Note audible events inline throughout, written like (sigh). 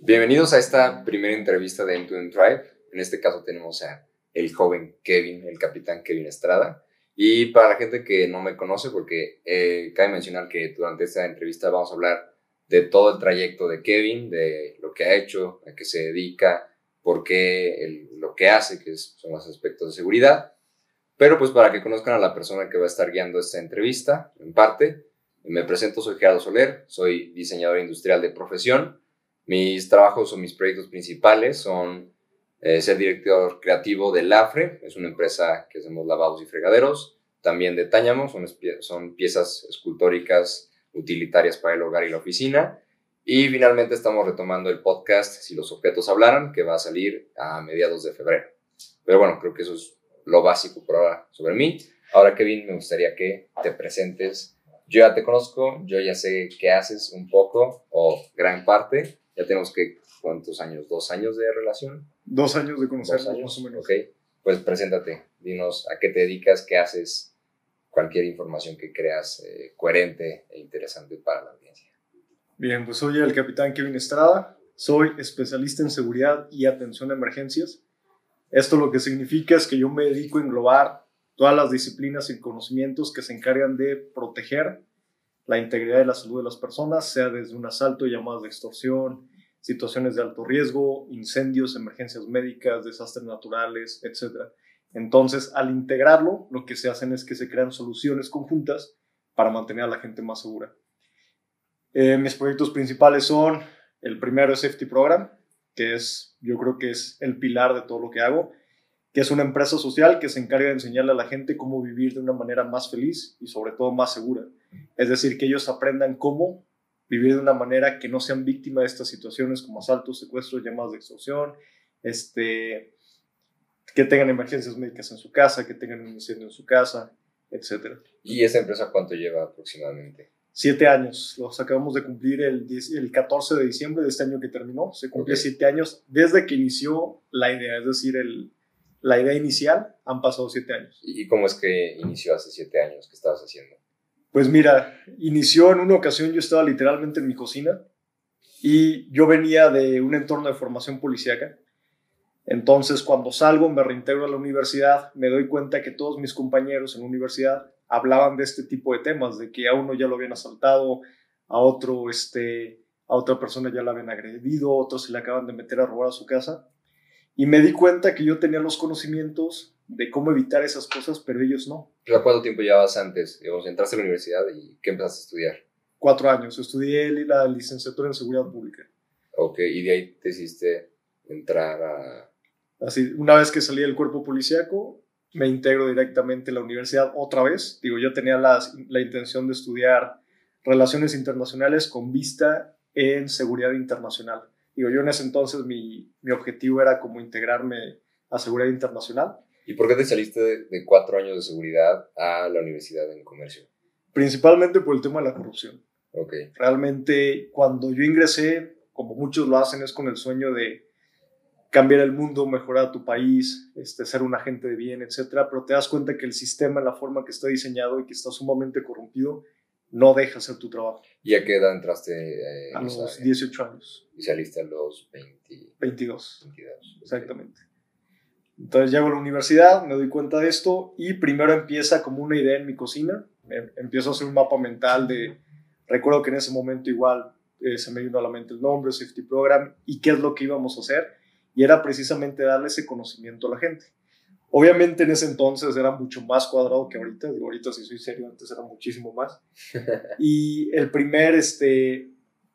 Bienvenidos a esta primera entrevista de End to End Drive. En este caso tenemos a el joven Kevin, el capitán Kevin Estrada. Y para la gente que no me conoce, porque eh, cabe mencionar que durante esta entrevista vamos a hablar de todo el trayecto de Kevin, de lo que ha hecho, a qué se dedica, por qué lo que hace, que son los aspectos de seguridad. Pero pues para que conozcan a la persona que va a estar guiando esta entrevista, en parte, me presento, soy Gerardo Soler, soy diseñador industrial de profesión. Mis trabajos o mis proyectos principales son eh, ser director creativo de LAFRE, es una empresa que hacemos lavados y fregaderos, también de Táñamo, son, piezas escultóricas utilitarias para el hogar y la oficina. Y finalmente estamos retomando el podcast Si los objetos hablaran, que va a salir a mediados de febrero. Pero bueno, creo que eso es lo básico por ahora sobre mí. Ahora, Kevin, me gustaría que te presentes. Yo ya te conozco, yo ya sé qué haces un poco o gran parte. Ya tenemos que, ¿cuántos años? ¿Dos años de relación? Dos años de conocernos, más o menos. Ok, pues preséntate, dinos a qué te dedicas, qué haces, cualquier información que creas eh, coherente e interesante para la audiencia. Bien, pues soy el capitán Kevin Estrada, soy especialista en seguridad y atención a emergencias. Esto lo que significa es que yo me dedico a englobar todas las disciplinas y conocimientos que se encargan de proteger la integridad de la salud de las personas, sea desde un asalto, llamadas de extorsión, situaciones de alto riesgo, incendios, emergencias médicas, desastres naturales, etc. Entonces, al integrarlo, lo que se hacen es que se crean soluciones conjuntas para mantener a la gente más segura. Eh, mis proyectos principales son, el primero es Safety Program, que es, yo creo que es el pilar de todo lo que hago, que es una empresa social que se encarga de enseñarle a la gente cómo vivir de una manera más feliz y sobre todo más segura. Es decir, que ellos aprendan cómo vivir de una manera que no sean víctimas de estas situaciones como asaltos, secuestros, llamadas de extorsión, este, que tengan emergencias médicas en su casa, que tengan un incendio en su casa, etc. ¿Y esa empresa cuánto lleva aproximadamente? Siete años. Los acabamos de cumplir el, el 14 de diciembre de este año que terminó. Se cumplió siete años desde que inició la idea, es decir, el, la idea inicial han pasado siete años. ¿Y cómo es que inició hace siete años? ¿Qué estabas haciendo? Pues mira, inició en una ocasión, yo estaba literalmente en mi cocina y yo venía de un entorno de formación policíaca. Entonces, cuando salgo, me reintegro a la universidad, me doy cuenta que todos mis compañeros en la universidad hablaban de este tipo de temas, de que a uno ya lo habían asaltado, a otro, este, a otra persona ya la habían agredido, a otro se le acaban de meter a robar a su casa. Y me di cuenta que yo tenía los conocimientos de cómo evitar esas cosas, pero ellos no. ¿Cuánto tiempo llevabas antes? Digamos, entraste a la universidad y ¿qué empezaste a estudiar? Cuatro años. Estudié la licenciatura en Seguridad Pública. Ok, y de ahí te hiciste entrar a... Así, una vez que salí del cuerpo policíaco, me integro directamente a la universidad otra vez. Digo, yo tenía la, la intención de estudiar relaciones internacionales con vista en seguridad internacional. Digo, yo en ese entonces mi, mi objetivo era como integrarme a seguridad internacional ¿Y por qué te saliste de, cuatro años de seguridad a la universidad en comercio? Principalmente por el tema de la corrupción. Ok. Realmente, cuando yo ingresé, como muchos lo hacen, es con el sueño de cambiar el mundo, mejorar tu país, este, ser un agente de bien, etcétera, pero te das cuenta que el sistema, la forma que está diseñado y que está sumamente corrompido, no deja hacer tu trabajo. ¿Y a qué edad entraste? Eh, a los 18 años. ¿Y saliste a los 20... 22? 22. Exactamente. Entonces llego a la universidad, me doy cuenta de esto y primero empieza como una idea en mi cocina. Em, empiezo a hacer un mapa mental de, recuerdo que en ese momento igual eh, se me vino a la mente el nombre, Safety Program, y qué es lo que íbamos a hacer. Y era precisamente darle ese conocimiento a la gente. Obviamente en ese entonces era mucho más cuadrado que ahorita, digo, ahorita si soy serio, antes era muchísimo más. (laughs) Y el primer, este,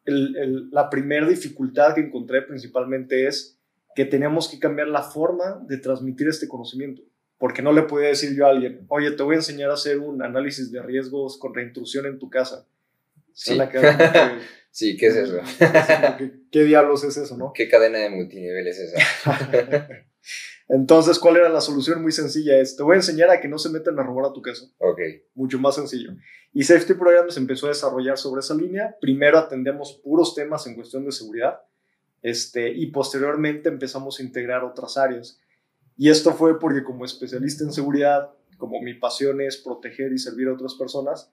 el, la primera dificultad que encontré principalmente es que teníamos que cambiar la forma de transmitir este conocimiento. Porque no le podía decir yo a alguien, oye, te voy a enseñar a hacer un análisis de riesgos con reintrusión en tu casa. Sí, (laughs) sí ¿qué es eso? (laughs) ¿Qué, diablos es eso, no? ¿Qué cadena de multinivel es esa? (laughs) Entonces, ¿cuál era la solución? Muy sencilla es, te voy a enseñar a que no se metan a robar a tu casa. Ok. Mucho más sencillo. Y Safety Programs empezó a desarrollar sobre esa línea. Primero atendemos puros temas en cuestión de seguridad este, y posteriormente empezamos a integrar otras áreas. Y esto fue porque como especialista en seguridad, como mi pasión es proteger y servir a otras personas,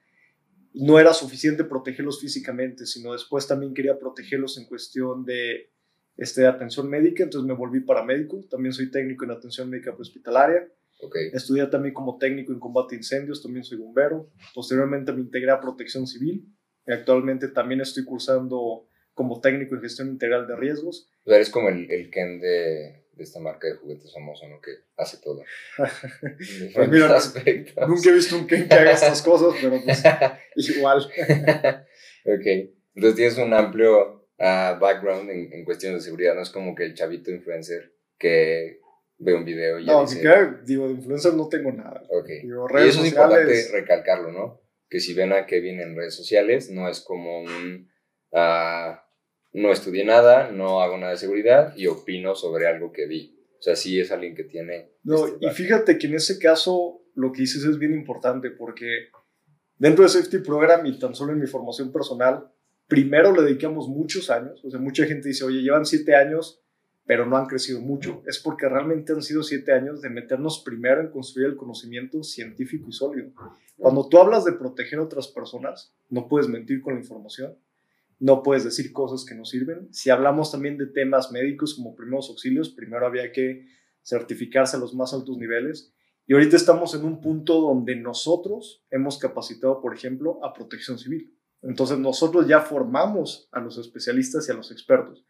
no era suficiente protegerlos físicamente, sino después también quería protegerlos en cuestión de este, atención médica, entonces me volví paramédico. También soy técnico en atención médica prehospitalaria. Okay. Estudié también como técnico en combate a incendios, también soy bombero. Posteriormente me integré a protección civil. Y actualmente también estoy cursando como técnico en gestión integral de riesgos. Eres como el, el Ken de, de esta marca de juguetes famosa, ¿no? Que hace todo. (laughs) pues mira, nunca he visto un Ken que haga estas cosas, pero pues (laughs) igual. ok. Entonces tienes un amplio uh, background en, en cuestiones de seguridad, no es como que el chavito influencer que ve un video y No, dice... que, digo, de influencer no tengo nada. Ok. Digo, Y eso es importante recalcarlo, ¿no? Que si ven a Kevin en redes sociales, no es como un... ah, no estudié nada, no hago nada de seguridad y opino sobre algo que vi. O sea, sí es alguien que tiene... No, este y fíjate que en ese caso lo que dices es bien importante porque dentro de Safety Program y tan solo en mi formación personal, primero le dedicamos muchos años. O sea, mucha gente dice, oye, llevan siete años, pero no han crecido mucho. Es porque realmente han sido siete años de meternos primero en construir el conocimiento científico y sólido. Cuando tú hablas de proteger a otras personas, no puedes mentir con la información, no puedes decir cosas que no sirven. Si hablamos también de temas médicos como primeros auxilios, primero había que certificarse a los más altos niveles. Y ahorita estamos en un punto donde nosotros hemos capacitado, por ejemplo, a protección civil. Entonces nosotros ya formamos a los especialistas y a los expertos.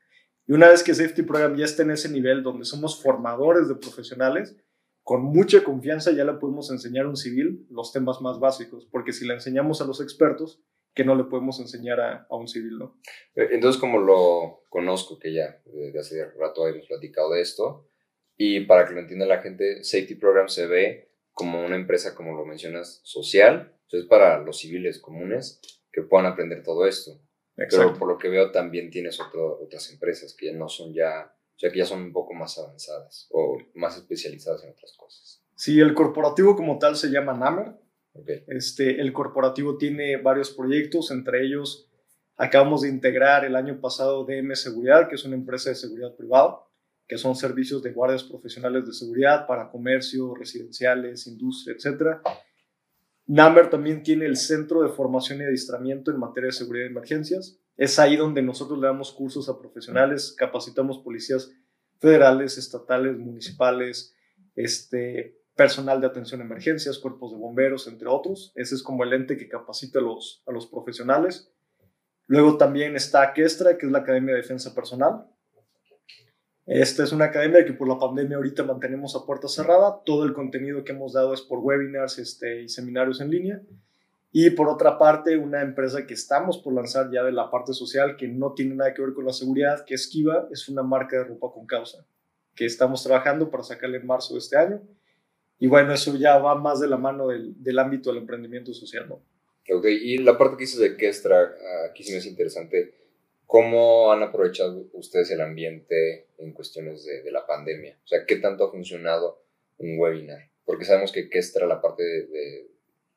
Y una vez que Safety Program ya está en ese nivel donde somos formadores de profesionales, con mucha confianza ya le podemos enseñar a un civil los temas más básicos, porque si le enseñamos a los expertos, que no le podemos enseñar a, a un civil, ¿no? Eh, Entonces, como lo conozco, que ya desde hace rato hemos platicado de esto, y para que lo entienda la gente, Safety Program se ve como una empresa, como lo mencionas, social, entonces para los civiles comunes que puedan aprender todo esto. Pero por lo que veo también tienes otro- otras empresas que ya no son ya, o sea, que ya son un poco más avanzadas o más especializadas en otras cosas. Sí, el corporativo como tal se llama NAMER, Este, el corporativo tiene varios proyectos, entre ellos acabamos de integrar el año pasado DM Seguridad, que es una empresa de seguridad privada, que son servicios de guardias profesionales de seguridad para comercio, residenciales, industria, etc. NAMER también tiene el Centro de Formación y Adiestramiento en materia de seguridad y emergencias. Es ahí donde nosotros le damos cursos a profesionales, capacitamos policías federales, estatales, municipales, este, personal de atención a emergencias, cuerpos de bomberos, entre otros. Ese es como el ente que capacita a los, a los profesionales. Luego también está Questra, que es la Academia de Defensa Personal. Esta es una academia que por la pandemia ahorita mantenemos a puerta cerrada. Todo el contenido que hemos dado es por webinars este, y seminarios en línea. Y por otra parte, una empresa que estamos por lanzar ya de la parte social, que no tiene nada que ver con la seguridad, que es Kiva, es una marca de ropa con causa, que estamos trabajando para sacarla en marzo de este año. Y bueno, eso ya va más de la mano del, del ámbito del emprendimiento social, ¿no? Ok, y la parte que dices de Kestra, aquí sí me es interesante. ¿Cómo han aprovechado ustedes el ambiente en cuestiones de, de la pandemia? O sea, ¿qué tanto ha funcionado un webinar? Porque sabemos que Kestra, la parte de, de,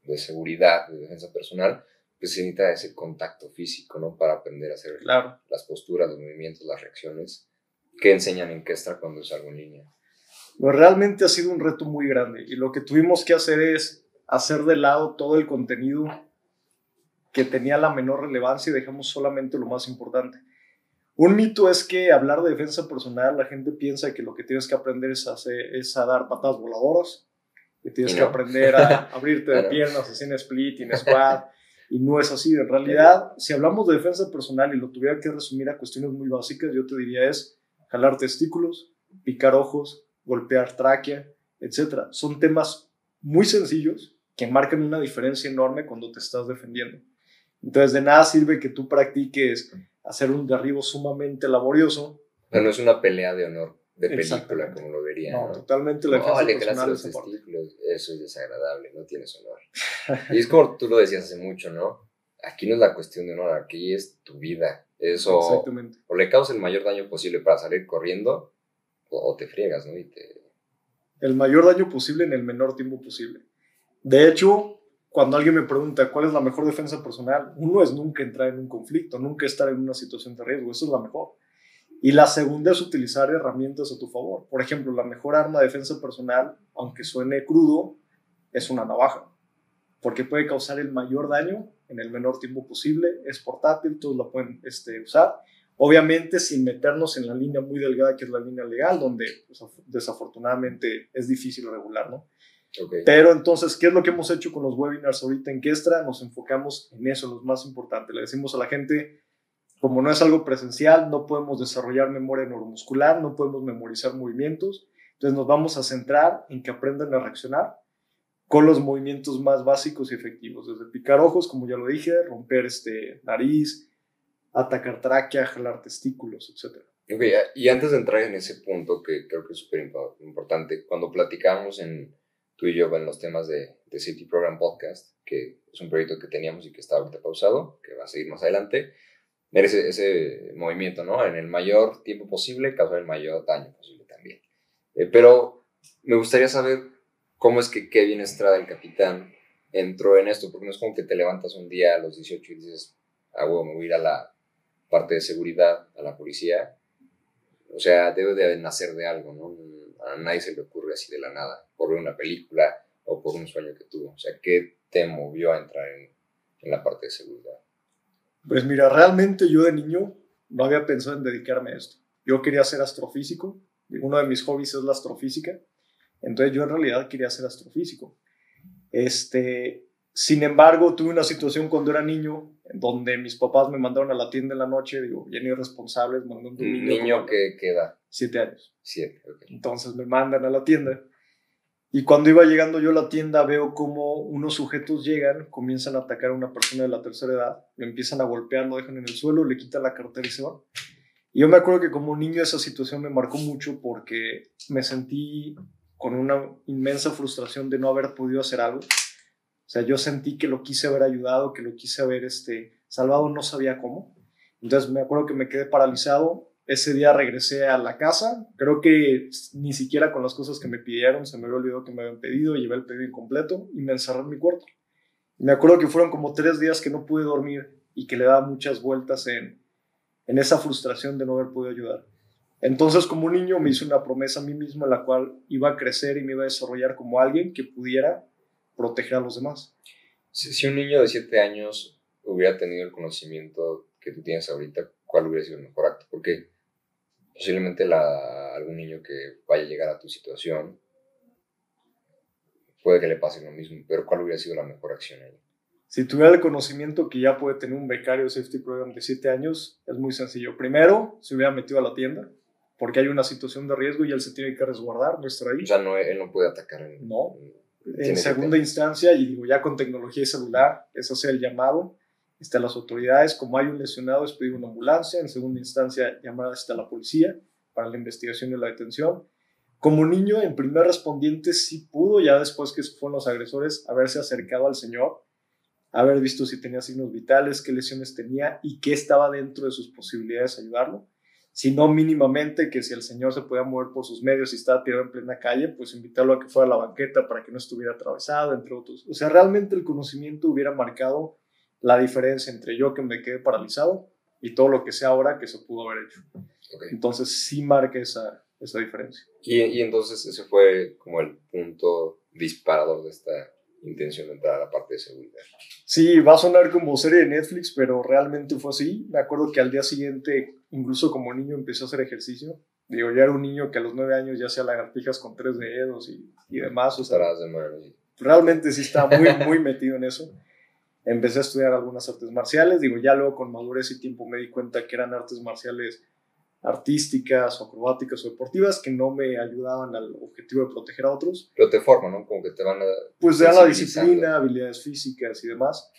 de seguridad, de defensa personal, pues se necesita ese contacto físico, ¿no? Para aprender a hacer Claro. las posturas, los movimientos, las reacciones. ¿Qué enseñan en Kestra cuando es algo en línea? Pues realmente ha sido un reto muy grande y lo que tuvimos que hacer es hacer de lado todo el contenido que tenía la menor relevancia y dejamos solamente lo más importante. Un mito es que hablar de defensa personal, la gente piensa que lo que tienes que aprender es, hacer, es a dar patadas voladoras, que tienes que aprender a (laughs) abrirte de piernas, en split y en squat, y no es así. En realidad, si hablamos de defensa personal y lo tuviera que resumir a cuestiones muy básicas, yo te diría es jalar testículos, picar ojos, golpear tráquea, etc. Son temas muy sencillos que marcan una diferencia enorme cuando te estás defendiendo. Entonces, de nada sirve que tú practiques hacer un derribo sumamente laborioso. O sea, no es una pelea de honor de película como lo verían. No, ¿no? totalmente la No, le personal los testículos. Eso es desagradable, no tienes honor. y es como tú lo decías hace mucho, ¿no? Aquí no es la cuestión de honor, aquí es tu vida. Eso, Exactamente. o le causas el mayor daño posible para salir corriendo, o, te friegas, ¿no? El mayor daño posible en el menor tiempo posible. De hecho, cuando alguien me pregunta cuál es la mejor defensa personal, uno es nunca entrar en un conflicto, nunca estar en una situación de riesgo, eso es la mejor. Y la segunda es utilizar herramientas a tu favor. Por ejemplo, la mejor arma de defensa personal, aunque suene crudo, es una navaja, porque puede causar el mayor daño en el menor tiempo posible, es portátil, todos la pueden este, usar. Obviamente sin meternos en la línea muy delgada que es la línea legal, donde pues, desafortunadamente es difícil regular, ¿no? Pero entonces, ¿qué es lo que hemos hecho con los webinars ahorita en Kestra? Nos enfocamos en eso, lo más importante. Le decimos a la gente, como no es algo presencial, no podemos desarrollar memoria neuromuscular, no podemos memorizar movimientos, entonces nos vamos a centrar en que aprendan a reaccionar con los movimientos más básicos y efectivos, desde picar ojos, como ya lo dije, romper este, nariz, atacar tráquea, jalar testículos, etc. Okay, y antes de entrar en ese punto que creo que es súper importante, cuando platicamos en tú y yo en los temas de, de City Program Podcast, que es un proyecto que teníamos y que está ahorita pausado, que va a seguir más adelante, ese, ese movimiento, ¿no? En el mayor tiempo posible, causar el mayor daño posible también. Eh, pero me gustaría saber cómo es que Kevin Estrada, el capitán, entró en esto, porque no es como que te levantas un día a los 18 y dices, ah, bueno, me voy a ir a la parte de seguridad, a la policía. O sea, debe de nacer de algo, ¿no? A nadie se le ocurre así de la nada, por una película o por un sueño que tuvo. O sea, ¿qué te movió a entrar en, en la parte de seguridad? Pues mira, realmente yo de niño no había pensado en dedicarme a esto. Yo quería ser astrofísico, uno de mis hobbies es la astrofísica entonces yo en realidad quería ser astrofísico. Este, sin embargo, tuve una situación cuando era niño donde mis papás me mandaron a la tienda en la noche, digo, bien irresponsables, mandando un niño. ¿Niño que queda? Siete años. Siete, Entonces me mandan a la tienda. Y cuando iba llegando yo a la tienda, veo como unos sujetos llegan, comienzan a atacar a una persona de la tercera edad, me empiezan a golpear, lo dejan en el suelo, le quitan la cartera y se van. Y yo me acuerdo que como niño esa situación me marcó mucho porque me sentí con una inmensa frustración de no haber podido hacer algo. Sea, yo sentí que lo quise haber ayudado, que lo quise haber este, salvado, no sabía cómo. Entonces me acuerdo que me quedé paralizado. Ese día regresé a la casa, creo que ni siquiera con las cosas que me pidieron, se me había olvidado que me habían pedido, llevé el pedido incompleto y me encerré en mi cuarto. me acuerdo que fueron como tres días que no pude dormir y que le daba muchas vueltas en, en esa frustración de no haber podido ayudar. Entonces, como niño, me hice una promesa a mí mismo en la cual iba a crecer y me iba a desarrollar como alguien que pudiera proteger a los demás. Si, un niño de 7 años hubiera tenido el conocimiento que tú tienes ahorita, ¿cuál hubiera sido el mejor acto? Porque posiblemente la, algún niño que vaya a llegar a tu situación puede que le pase lo mismo, pero ¿cuál hubiera sido la mejor acción ahí? Si tuviera el conocimiento que ya puede tener un becario safety program de 7 años, es muy sencillo. Primero, se hubiera metido a la tienda, porque hay una situación de riesgo y él se tiene que resguardar, no estar ahí. O sea, no, él no puede atacar. En, no. En segunda instancia, y digo ya con tecnología celular, es hacer el llamado a las autoridades, como hay un lesionado, es pedir una ambulancia, en segunda instancia, llamar hasta la policía para la investigación y la detención. Como niño, en primer respondiente sí pudo, ya después que fueron los agresores, haberse acercado al señor, haber visto si tenía signos vitales, qué lesiones tenía y qué estaba dentro de sus posibilidades de ayudarlo sino mínimamente que si el señor se podía mover por sus medios y estaba tirado en plena calle, pues invitarlo a que fuera a la banqueta para que no estuviera atravesado, entre otros. O sea, realmente el conocimiento hubiera marcado la diferencia entre yo que me quedé paralizado y todo lo que sé ahora que se pudo haber hecho. Entonces sí marca esa, esa diferencia. Y, y entonces ese fue como el punto disparador de esta intención de entrar a la parte de seguridad. Sí, va a sonar como serie de Netflix, pero realmente fue así. Me acuerdo que al día siguiente, incluso como niño, empecé a hacer ejercicio. Digo, ya era un niño que a los nueve años ya hacía lagartijas con tres dedos y, y demás. O sea, de Realmente sí estaba muy, (laughs) muy metido en eso. Empecé a estudiar algunas artes marciales. Digo, ya luego con madurez y tiempo me di cuenta que eran artes marciales artísticas o acrobáticas o deportivas que no me ayudaban al objetivo de proteger a otros. Pero te forman, ¿no? Como que te van a... Pues te dan la disciplina, habilidades físicas y demás.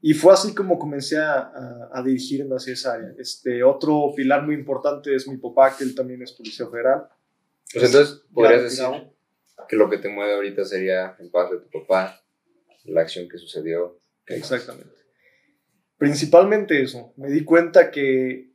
Y fue así como comencé a, a, dirigirme hacia esa área. Este, otro pilar muy importante es mi papá, que él también es policía federal. Pues entonces, podrías decir que lo que te mueve ahorita sería en parte de tu papá, la acción que sucedió. Exactamente. Principalmente eso. Me di cuenta que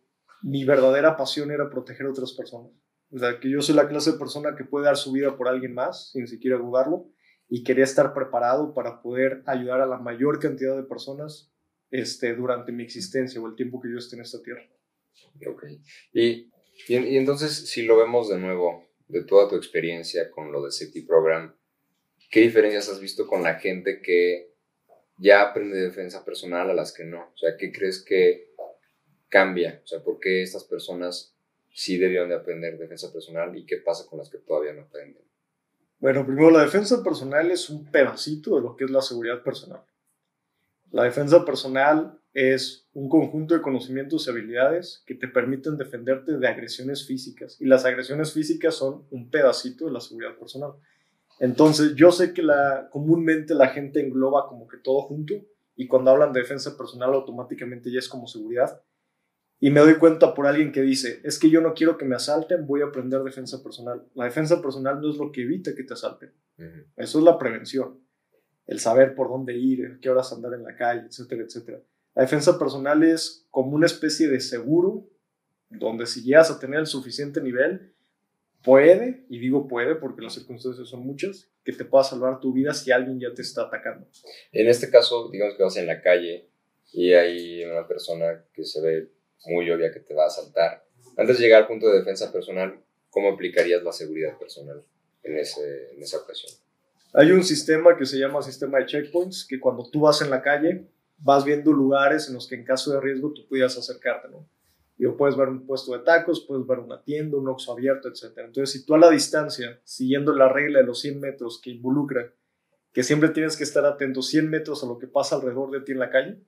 mi verdadera pasión era proteger a otras personas. O sea, que yo soy la clase de persona que puede dar su vida por alguien más, sin siquiera dudarlo, y quería estar preparado para poder ayudar a la mayor cantidad de personas este, durante mi existencia o el tiempo que yo esté en esta tierra. Ok. Y, y, entonces, si lo vemos de nuevo, de toda tu experiencia con lo de Safety Program, ¿qué diferencias has visto con la gente que ya aprende defensa personal a las que no? O sea, ¿qué crees que cambia? O sea, ¿por qué estas personas sí debieron de aprender defensa personal y qué pasa con las que todavía no aprenden? Bueno, primero la defensa personal es un pedacito de lo que es la seguridad personal. La defensa personal es un conjunto de conocimientos y habilidades que te permiten defenderte de agresiones físicas. Y las agresiones físicas son un pedacito de la seguridad personal. Entonces, yo sé que la, comúnmente la gente engloba como que todo junto y cuando hablan de defensa personal automáticamente ya es como seguridad. Y me doy cuenta por alguien que dice, es que yo no quiero que me asalten, voy a aprender defensa personal. La defensa personal no es lo que evita que te asalten. Eso es la prevención. El saber por dónde ir, qué horas andar en la calle, etcétera, etcétera. La defensa personal es como una especie de seguro donde si llegas a tener el suficiente nivel, puede, y digo puede porque las circunstancias son muchas, que te pueda salvar tu vida si alguien ya te está atacando. En este caso, digamos que vas en la calle y hay una persona que se ve muy obvia que te va a asaltar. Antes de llegar al punto de defensa personal, ¿cómo aplicarías la seguridad personal en, ese, en esa ocasión? Hay un sistema que se llama sistema de checkpoints, que cuando tú vas en la calle, vas viendo lugares en los que en caso de riesgo tú pudieras acercarte, ¿no? Y puedes ver un puesto de tacos, puedes ver una tienda, un oxo abierto, etc. Entonces, si tú a la distancia, siguiendo la regla de los 100 metros que involucra que siempre tienes que estar atento 100 metros a lo que pasa alrededor de ti en la calle,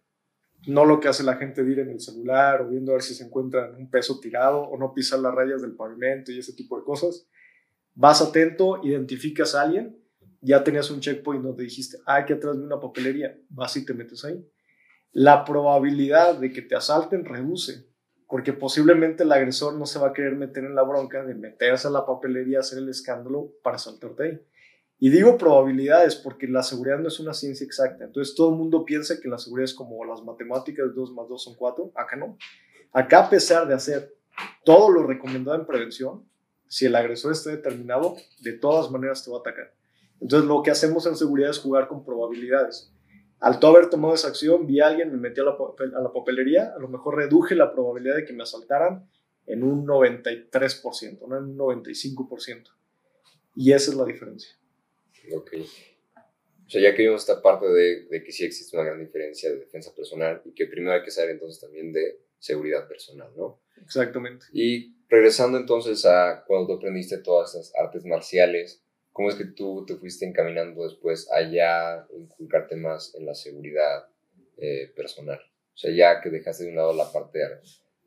no lo que hace la gente de ir en el celular o viendo a ver si se encuentra un peso tirado o no pisar las rayas del pavimento y ese tipo de cosas. Vas atento, identificas a alguien, ya tenías un checkpoint donde dijiste, ah, aquí atrás de una papelería, vas y te metes ahí la probabilidad de que te asalten reduce, porque posiblemente el agresor no se va a querer meter en la bronca de meterse a la papelería, hacer el escándalo para asaltarte ahí. Y digo probabilidades porque la seguridad no es una ciencia exacta. Entonces todo el mundo piensa que la seguridad es como las matemáticas, 2 más 2 son 4. Acá no. Acá a pesar de hacer todo lo recomendado en prevención, si el agresor está determinado, de todas maneras te va a atacar. Entonces lo que hacemos en seguridad es jugar con probabilidades. Al tú haber tomado esa acción, vi a alguien, me metí a la, a la papelería, a lo mejor reduje la probabilidad de que me asaltaran en un 93%, no en un 95%. Y esa es la diferencia. Ok. O sea, ya que vimos esta parte de, de, que sí existe una gran diferencia de defensa personal y que primero hay que saber entonces también de seguridad personal, ¿no? Exactamente. Y regresando entonces a cuando tú aprendiste todas esas artes marciales, ¿Cómo es que tú te fuiste encaminando después allá, inculcarte más en la seguridad eh, personal? O sea, ya que dejaste de un lado la parte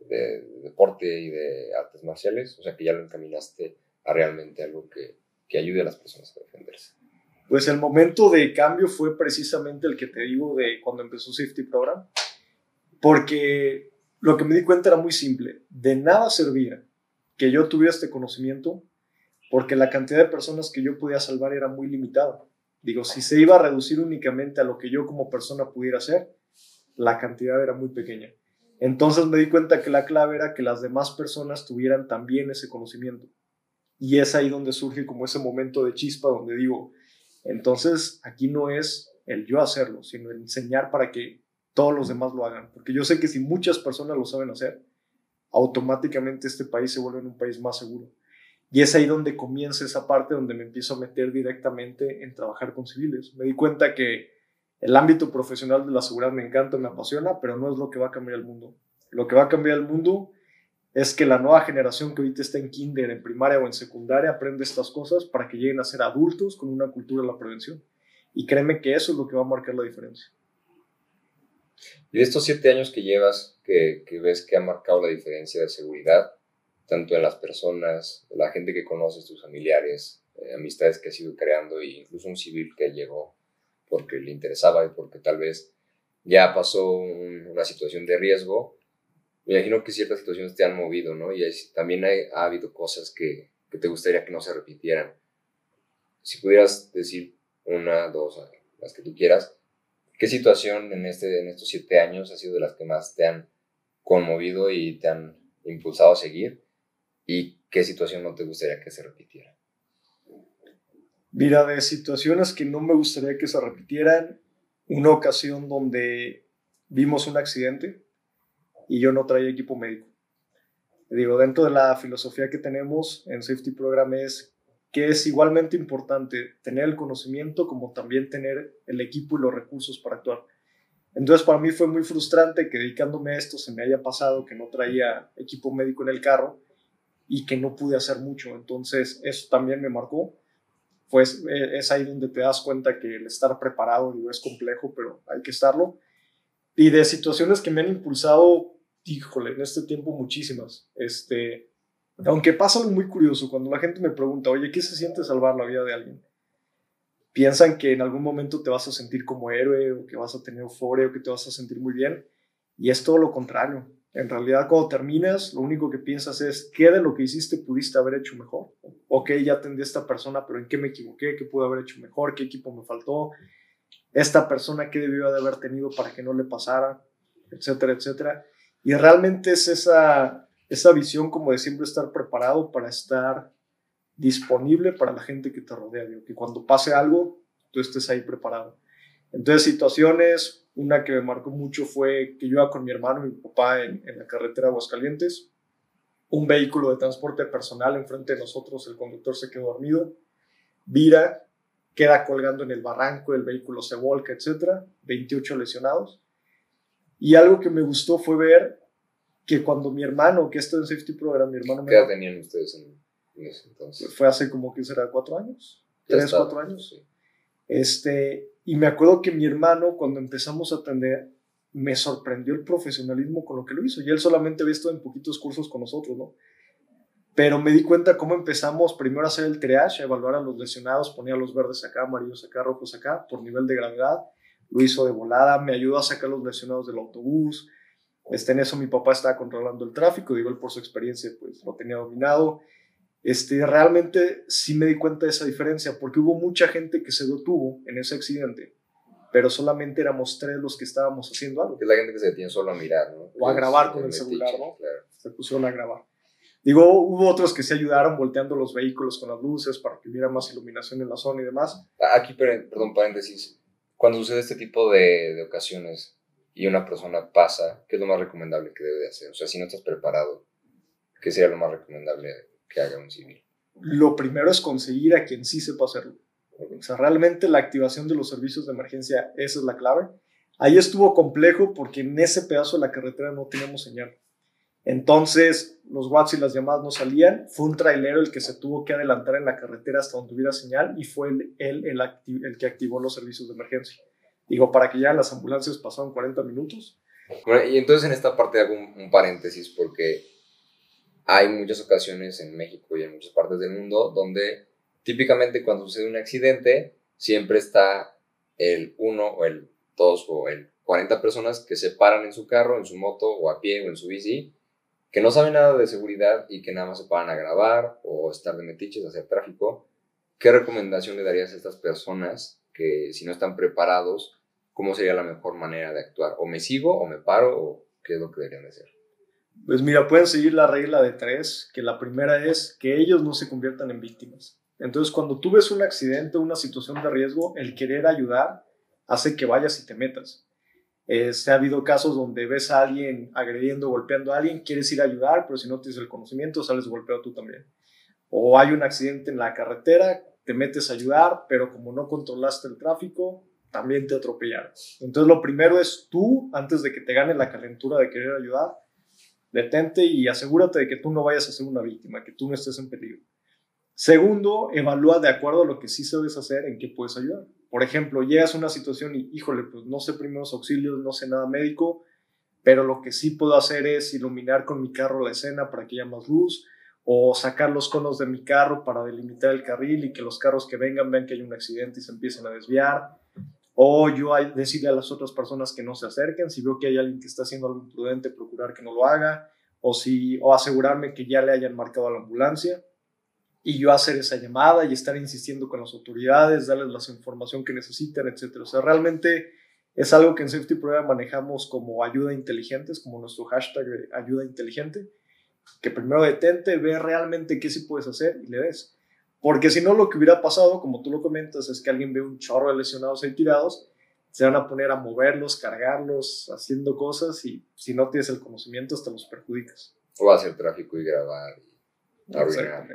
de, deporte y de artes marciales, o sea, que ya lo encaminaste a realmente algo que, que ayude a las personas a defenderse. Pues el momento de cambio fue precisamente el que te digo de cuando empezó Safety Program, porque lo que me di cuenta era muy simple. De nada servía que yo tuviera este conocimiento porque la cantidad de personas que yo podía salvar era muy limitada. Digo, si se iba a reducir únicamente a lo que yo como persona pudiera hacer, la cantidad era muy pequeña. Entonces me di cuenta que la clave era que las demás personas tuvieran también ese conocimiento. Y es ahí donde surge como ese momento de chispa donde digo, entonces aquí no es el yo hacerlo, sino enseñar para que todos los demás lo hagan. Porque yo sé que si muchas personas lo saben hacer, automáticamente este país se vuelve un país más seguro. Y es ahí donde comienza esa parte donde me empiezo a meter directamente en trabajar con civiles. Me di cuenta que el ámbito profesional de la seguridad me encanta, me apasiona, pero no es lo que va a cambiar el mundo. Lo que va a cambiar el mundo es que la nueva generación que ahorita está en kinder, en primaria o en secundaria, aprende estas cosas para que lleguen a ser adultos con una cultura de la prevención. Y créeme que eso es lo que va a marcar la diferencia. Y de estos siete años que llevas, que, ves que ha marcado la diferencia de seguridad, tanto en las personas, la gente que conoces, tus familiares, eh, amistades que has ido creando e incluso un civil que llegó porque le interesaba y porque tal vez ya pasó una situación de riesgo. Me imagino que ciertas situaciones te han movido, ¿no? Y también ha habido cosas que, que te gustaría que no se repitieran. Si pudieras decir una, dos, las que tú quieras, ¿qué situación en, este, en estos siete años ha sido de las que más te han conmovido y te han impulsado a seguir? ¿Y qué situación no te gustaría que se repitiera? Mira, de situaciones que no me gustaría que se repitieran, una ocasión donde vimos un accidente y yo no traía equipo médico. Digo, dentro de la filosofía que tenemos en Safety Program es que es igualmente importante tener el conocimiento como también tener el equipo y los recursos para actuar. Entonces para mí fue muy frustrante que dedicándome a esto se me haya pasado que no traía equipo médico en el carro y que no pude hacer mucho. Entonces eso también me marcó. Pues eh, es ahí donde te das cuenta que el estar preparado digo, es complejo, pero hay que estarlo. Y de situaciones que me han impulsado, híjole, en este tiempo muchísimas. Este, aunque pasa algo muy curioso, cuando la gente me pregunta, oye, ¿qué se siente salvar la vida de alguien? Piensan que en algún momento te vas a sentir como héroe o que vas a tener euforia o que te vas a sentir muy bien. Y es todo lo contrario. En realidad, cuando terminas, lo único que piensas es, ¿qué de lo que hiciste pudiste haber hecho mejor? Ok, ya atendí a esta persona, pero ¿en qué me equivoqué? ¿Qué pude haber hecho mejor? ¿Qué equipo me faltó? ¿Esta persona qué debió de haber tenido para que no le pasara? Etcétera, etcétera. Y realmente es esa, esa visión como de siempre estar preparado para estar disponible para la gente que te rodea, digo, que cuando pase algo, tú estés ahí preparado. Entonces, situaciones, una que me marcó mucho fue que yo iba con mi hermano y mi papá en, en la carretera de Aguascalientes, un vehículo de transporte personal enfrente de nosotros, el conductor se quedó dormido, vira, queda colgando en el barranco, el vehículo se volca, etc. 28 lesionados. Y algo que me gustó fue ver que cuando mi hermano, que está en Safety Program, mi hermano... ¿Qué edad tenían ustedes en entonces. Fue hace como que será cuatro años, tres, cuatro años. Este, y me acuerdo que mi hermano, cuando empezamos a atender, me sorprendió el profesionalismo con lo que lo hizo. Y él solamente había estado en poquitos cursos con nosotros, ¿no? Pero me di cuenta cómo empezamos primero a hacer el triage, a evaluar a los lesionados, ponía los verdes acá, amarillos acá, rojos acá, por nivel de gravedad. Lo hizo de volada, me ayudó a sacar los lesionados del autobús. Este, en eso mi papá estaba controlando el tráfico, digo, él por su experiencia pues lo tenía dominado este, realmente sí me di cuenta de esa diferencia, porque hubo mucha gente que se detuvo en ese accidente, pero solamente éramos tres los que estábamos haciendo algo. Es la gente que se detiene solo a mirar, ¿no? O a grabar con el celular, ¿no? Se pusieron a grabar. Digo, hubo otros que se ayudaron volteando los vehículos con las luces para que hubiera más iluminación en la zona y demás. Aquí, perdón, paréntesis. Cuando sucede este tipo de, de ocasiones y una persona pasa, ¿qué es lo más recomendable que debe de hacer? O sea, si no estás preparado, ¿qué sería lo más recomendable que haga un civil? Lo primero es conseguir a quien sí sepa hacerlo. O sea, realmente la activación de los servicios de emergencia, esa es la clave. Ahí estuvo complejo porque en ese pedazo de la carretera no teníamos señal. Entonces, los watts y las llamadas no salían. Fue un trailero el que se tuvo que adelantar en la carretera hasta donde hubiera señal y fue él el, que activó los servicios de emergencia. Digo, para que ya las ambulancias pasaron 40 minutos. Y entonces en esta parte hago un, un paréntesis porque hay muchas ocasiones en México y en muchas partes del mundo donde típicamente cuando sucede un accidente siempre está el uno o el dos o el 40 personas que se paran en su carro, en su moto o a pie o en su bici, que no saben nada de seguridad y que nada más se paran a grabar o estar de metiches, hacer tráfico. ¿Qué recomendación le darías a estas personas que si no están preparados, cómo sería la mejor manera de actuar? ¿O me sigo o me paro o qué es lo que deberían de hacer? Pues mira, pueden seguir la regla de tres, que la primera es que ellos no se conviertan en víctimas. Entonces, cuando tú ves un accidente, una situación de riesgo, el querer ayudar hace que vayas y te metas. Se ha habido casos donde ves a alguien agrediendo, golpeando a alguien, quieres ir a ayudar, pero si no tienes el conocimiento, sales golpeado tú también. O hay un accidente en la carretera, te metes a ayudar, pero como no controlaste el tráfico, también te atropellaron. Entonces, lo primero es tú, antes de que te gane la calentura de querer ayudar, detente y asegúrate de que tú no vayas a ser una víctima, que tú no estés en peligro. Segundo, evalúa de acuerdo a lo que sí sabes hacer en qué puedes ayudar. Por ejemplo, llegas a una situación y, híjole, pues no sé primeros auxilios, no sé nada médico, pero lo que sí puedo hacer es iluminar con mi carro la escena para que haya más luz, o sacar los conos de mi carro para delimitar el carril y que los carros que vengan vean que hay un accidente y se empiecen a desviar, o yo decirle a las otras personas que no se acerquen, si veo que hay alguien que está haciendo algo imprudente, procurar que no lo haga, o, si, o asegurarme que ya le hayan marcado a la ambulancia, y yo hacer esa llamada y estar insistiendo con las autoridades, darles la información que necesiten, etc. O sea, realmente es algo que en Safety Program manejamos como ayuda inteligente, es como nuestro hashtag de ayuda inteligente, que primero detente, ve realmente qué sí puedes hacer y le des. Porque si no, lo que hubiera pasado, como tú lo comentas, es que alguien ve un chorro de lesionados ahí tirados, se van a poner a moverlos, cargarlos, haciendo cosas y si no tienes el conocimiento, hasta los perjudicas. O hacer tráfico y grabar y arruinar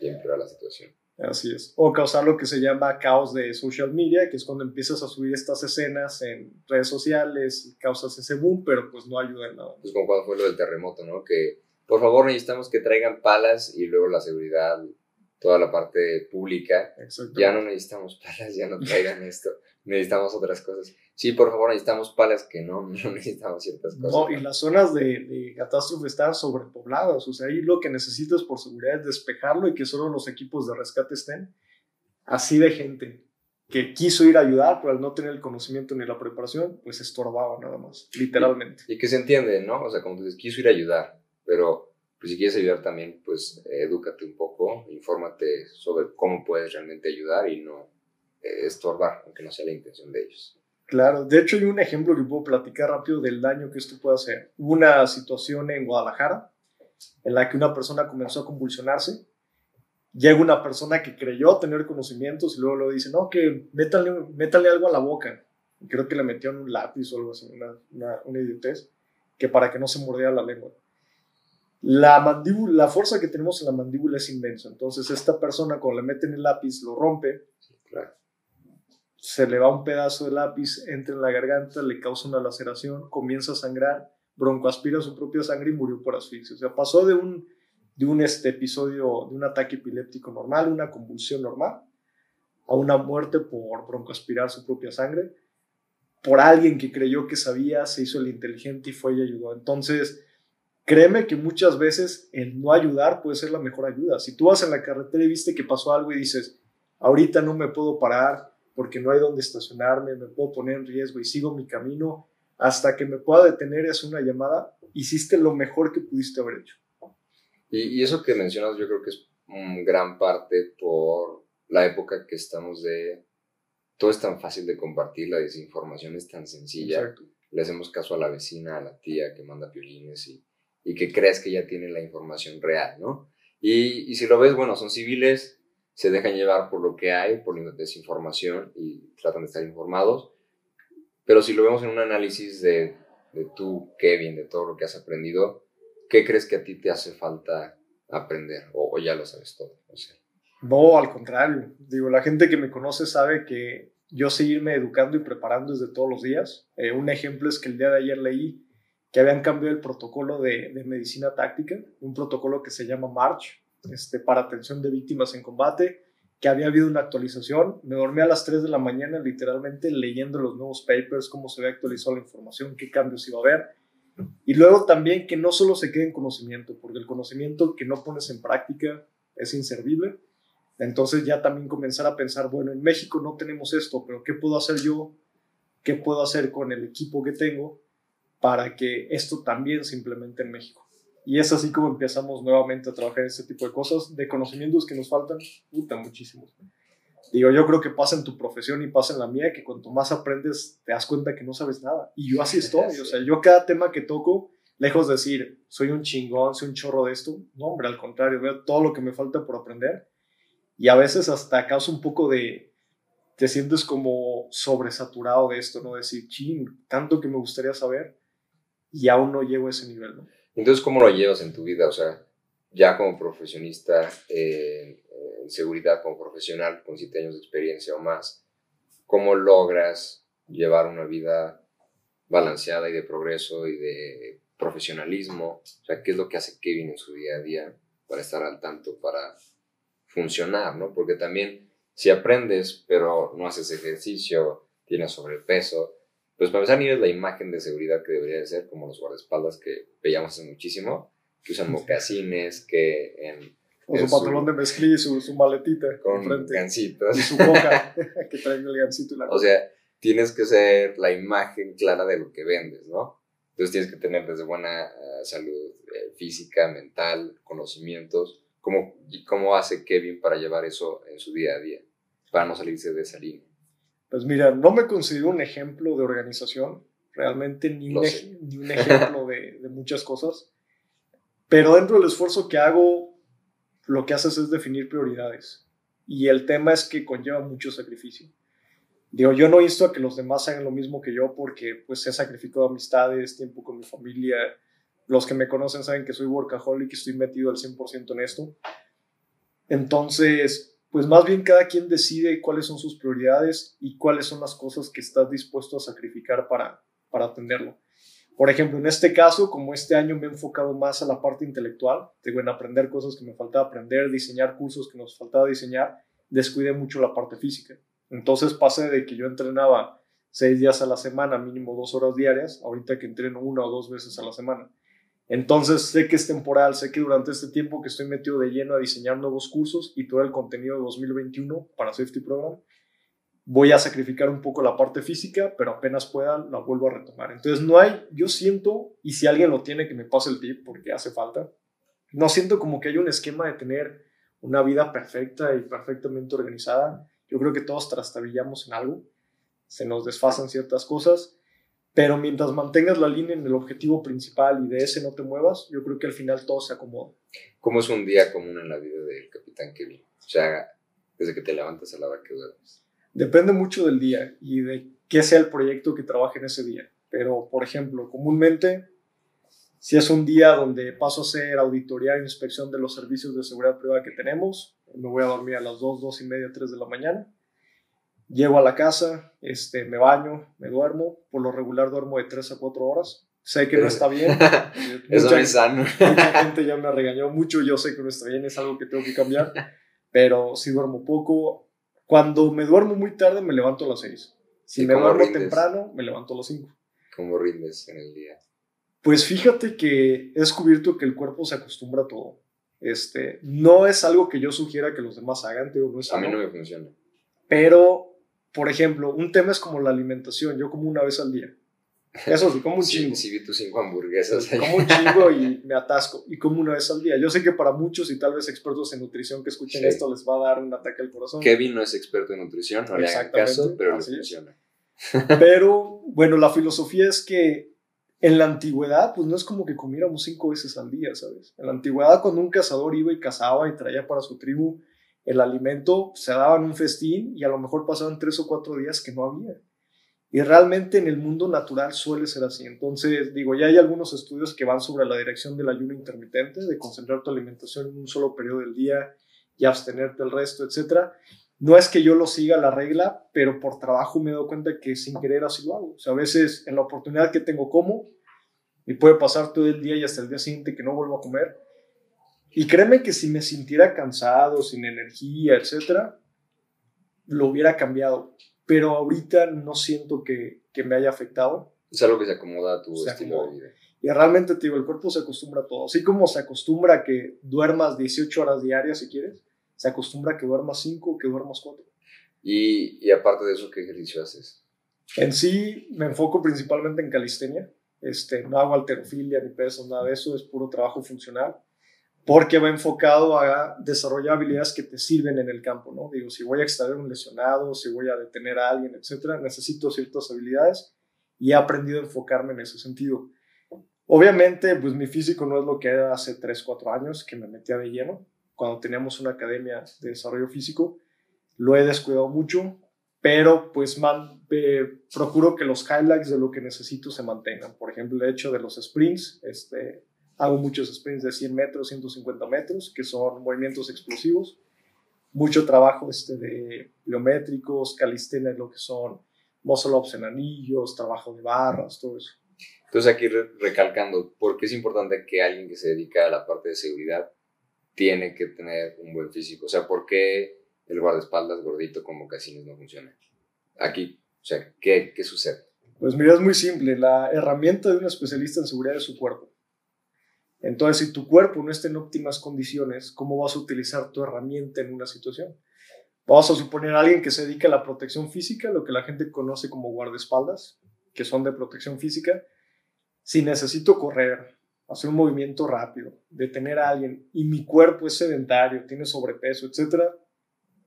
y empeorar la situación. Así es. O causar lo que se llama caos de social media, que es cuando empiezas a subir estas escenas en redes sociales y causas ese boom, pero pues no ayuda en nada. Pues como cuando fue lo del terremoto, ¿no? Que por favor necesitamos que traigan palas y luego la seguridad, toda la parte pública. Ya no necesitamos palas, ya no traigan esto, necesitamos otras cosas. Sí, por favor, necesitamos palas que no, (laughs) no necesitamos ciertas cosas. No, y las zonas de, de catástrofe están sobrepobladas, o sea, ahí lo que necesitas por seguridad es despejarlo y que solo los equipos de rescate estén así de gente que quiso ir a ayudar, pero al no tener el conocimiento ni la preparación, pues estorbaba nada más, literalmente. Y, que se entiende, ¿no? O sea, como tú dices, quiso ir a ayudar, pero pues, si quieres ayudar también, pues edúcate un poco, infórmate sobre cómo puedes realmente ayudar y no estorbar, aunque no sea la intención de ellos. Claro, de hecho hay un ejemplo que puedo platicar rápido del daño que esto puede hacer. Hubo una situación en Guadalajara en la que una persona comenzó a convulsionarse. Llega una persona que creyó tener conocimientos y luego le dice, no, que métale, métale algo a la boca. Creo que le metieron un lápiz o algo así, una, una, una idiotez, que para que no se mordiera la lengua. La, mandíbula, la fuerza que tenemos en la mandíbula es inmensa. Entonces, esta persona, cuando le meten el lápiz, lo rompe. claro se le va un pedazo de lápiz, entra en la garganta, le causa una laceración, comienza a sangrar, broncoaspira su propia sangre y murió por asfixia. O sea, pasó de un, de un este episodio, de un ataque epiléptico normal, una convulsión normal, a una muerte por broncoaspirar su propia sangre, por alguien que creyó que sabía, se hizo el inteligente y fue y ayudó. Entonces, créeme que muchas veces el no ayudar puede ser la mejor ayuda. Si tú vas en la carretera y viste que pasó algo y dices, ahorita no me puedo parar, porque no hay donde estacionarme, me puedo poner en riesgo y sigo mi camino hasta que me pueda detener es una llamada, hiciste lo mejor que pudiste haber hecho. Y, eso que mencionas yo creo que es gran parte por la época que estamos de... Todo es tan fácil de compartir, la desinformación es tan sencilla. Le hacemos caso a la vecina, a la tía que manda violines y, y que crees que ya tiene la información real, ¿no? Y, y si lo ves, bueno, son civiles, se dejan llevar por lo que hay, por la desinformación y tratan de estar informados. Pero si lo vemos en un análisis de, de tú, Kevin, de todo lo que has aprendido, ¿qué crees que a ti te hace falta aprender? ¿O, ya lo sabes todo? No, al contrario. Digo, la gente que me conoce sabe que yo seguirme educando y preparando desde todos los días. Eh, un ejemplo es que el día de ayer leí que habían cambiado el protocolo de, de medicina táctica, un protocolo que se llama MARCH, este, para atención de víctimas en combate, que había habido una actualización. Me dormí a las 3 de la mañana literalmente leyendo los nuevos papers, cómo se había actualizado la información, qué cambios iba a haber. Y luego también que no solo se quede en conocimiento, porque el conocimiento que no pones en práctica es inservible. Entonces ya también comenzar a pensar, bueno, en México no tenemos esto, pero ¿qué puedo hacer yo? ¿Qué puedo hacer con el equipo que tengo para que esto también se implemente en México? Y es así como empezamos nuevamente a trabajar en este tipo de cosas, de conocimientos que nos faltan, puta, muchísimos. Digo, yo creo que pasa en tu profesión y pasa en la mía, que cuanto más aprendes, te das cuenta que no sabes nada. Y yo así estoy. (laughs) O sea, yo cada tema que toco, lejos de decir, soy un chingón, soy un chorro de esto, no, hombre, al contrario, veo todo lo que me falta por aprender. Y a veces hasta causa un poco de, te sientes como sobresaturado de esto, ¿no? Decir, ching, tanto que me gustaría saber y aún no llego a ese nivel, ¿no? Entonces, ¿cómo lo llevas en tu vida? O sea, ya como profesionista en seguridad, como profesional con siete años de experiencia o más, ¿cómo logras llevar una vida balanceada y de progreso y de profesionalismo? O sea, ¿qué es lo que hace Kevin en su día a día para estar al tanto, para funcionar, ¿no? Porque también si aprendes, pero no haces ejercicio, tienes sobrepeso, pues para empezar, ni es la imagen de seguridad que debería de ser, como los guardaespaldas que veíamos hace muchísimo, que usan mocasines, que en... Con su pantalón de mezclilla y su, su maletita. Con gancitos. Y su boca, (laughs) (laughs) que trae el gancito y la O sea, tienes que ser la imagen clara de lo que vendes, ¿no? Entonces tienes que tener desde buena uh, salud eh, física, mental, conocimientos. ¿Cómo, ¿Cómo hace Kevin para llevar eso en su día a día? Para no salirse de esa línea. Pues mira, no me considero un ejemplo de organización, realmente ni, un, ni un, ejemplo de, de, muchas cosas, pero dentro del esfuerzo que hago, lo que haces es definir prioridades. Y el tema es que conlleva mucho sacrificio. Digo, yo no insto a que los demás hagan lo mismo que yo porque pues he sacrificado amistades, tiempo con mi familia. Los que me conocen saben que soy workaholic y estoy metido al 100% en esto. Entonces, pues más bien cada quien decide cuáles son sus prioridades y cuáles son las cosas que estás dispuesto a sacrificar para, para atenderlo. Por ejemplo, en este caso, como este año me he enfocado más a la parte intelectual, digo, en aprender cosas que me faltaba aprender, diseñar cursos que nos faltaba diseñar, descuidé mucho la parte física. Entonces pasé de que yo entrenaba seis días a la semana, mínimo dos horas diarias, ahorita que entreno una o dos veces a la semana. Entonces sé que es temporal, sé que durante este tiempo que estoy metido de lleno a diseñar nuevos cursos y todo el contenido de 2021 para Safety Program, voy a sacrificar un poco la parte física, pero apenas pueda la vuelvo a retomar. Entonces no hay, yo siento, y si alguien lo tiene que me pase el tip porque hace falta, no siento como que hay un esquema de tener una vida perfecta y perfectamente organizada. Yo creo que todos trastabillamos en algo se nos desfasan ciertas cosas, pero mientras mantengas la línea en el objetivo principal y de ese no te muevas, yo creo que al final todo se acomoda. ¿Cómo es un día común en la vida del capitán Kevin? O sea, desde que te levantas a la hora que duermes. Depende mucho del día y de qué sea el proyecto que trabaje en ese día. Pero, por ejemplo, comúnmente, si es un día donde paso a hacer auditoría e inspección de los servicios de seguridad privada que tenemos, me voy a dormir a las 2, 2 y media, 3 de la mañana Llego a la casa, este, me baño, me duermo. Por lo regular duermo de 3 a 4 horas. Sé que no está bien. (laughs) Eso no es sano. (laughs) mucha gente ya me regañó mucho. Yo sé que no está bien, es algo que tengo que cambiar. (laughs) Pero si duermo poco. Cuando me duermo muy tarde, me levanto a las 6. Si me duermo temprano, me levanto a las 5. ¿Cómo rindes en el día? Pues fíjate que he descubierto que el cuerpo se acostumbra a todo. Este, no es algo que yo sugiera que los demás hagan, no es a mí no me funciona. Pero por ejemplo, un tema es como la alimentación. Yo como una vez al día. Eso sí, como un (laughs) chingo. Sí, vi tus cinco hamburguesas. Como un chingo y (laughs) me atasco. Y como una vez al día. Yo sé que para muchos y tal vez expertos en nutrición que escuchen esto les va a dar un ataque al corazón. Kevin no es experto en nutrición, no le hagan caso, pero le funciona. (laughs) Pero bueno, la filosofía es que en la antigüedad, pues no es como que comiéramos cinco veces al día, ¿sabes? En la antigüedad, cuando un cazador iba y cazaba y traía para su tribu el alimento, se daban un festín y a lo mejor pasaban tres o cuatro días que no había. Y realmente en el mundo natural suele ser así. Entonces, digo, ya hay algunos estudios que van sobre la dirección del ayuno intermitente, de concentrar tu alimentación en un solo periodo del día y abstenerte el resto, etc. No es que yo lo siga la regla, pero por trabajo me dado cuenta que sin querer así lo hago. O sea, a veces en la oportunidad que tengo como, y puede pasar todo el día y hasta el día siguiente que no vuelvo a comer, y créeme que si me sintiera cansado, sin energía, etcétera, lo hubiera cambiado. Pero ahorita no siento que, que me haya afectado. Es algo que se acomoda a tu estilo de vida. Y realmente, te digo, el cuerpo se acostumbra a todo. Así como se acostumbra a que duermas 18 horas diarias si quieres, se acostumbra a que duermas 5 o que duermas 4. Y, y aparte de eso, ¿qué ejercicio haces? En sí, me enfoco principalmente en calistenia. Este, no hago alterofilia ni peso, nada de eso, es puro trabajo funcional porque va enfocado a desarrollar habilidades que te sirven en el campo, ¿no? Digo, si voy a extraer un lesionado, si voy a detener a alguien, etcétera, necesito ciertas habilidades y he aprendido a enfocarme en ese sentido. Obviamente, pues mi físico no es lo que era hace 3, 4 años, que me metía de lleno, cuando teníamos una academia de desarrollo físico, lo he descuidado mucho, pero pues man, eh, procuro que los highlights de lo que necesito se mantengan. Por ejemplo, el hecho de los sprints, este, Hago muchos sprints de 100 metros, 150 metros, que son movimientos explosivos. Mucho trabajo este, de biométricos, calistenia, lo que son muscle ups en anillos, trabajo de barras, todo eso. Entonces aquí recalcando, ¿por qué es importante que alguien que se dedica a la parte de seguridad tiene que tener un buen físico? O sea, ¿por qué el guardaespaldas gordito con mocasines no funciona? Aquí, o sea, ¿qué, ¿qué sucede? Pues mira, es muy simple. La herramienta de un especialista en seguridad es su cuerpo. Entonces, si tu cuerpo no está en óptimas condiciones, ¿cómo vas a utilizar tu herramienta en una situación? Vamos a suponer a alguien que se dedica a la protección física, lo que la gente conoce como guardaespaldas, que son de protección física. Si necesito correr, hacer un movimiento rápido, detener a alguien y mi cuerpo es sedentario, tiene sobrepeso, etc.,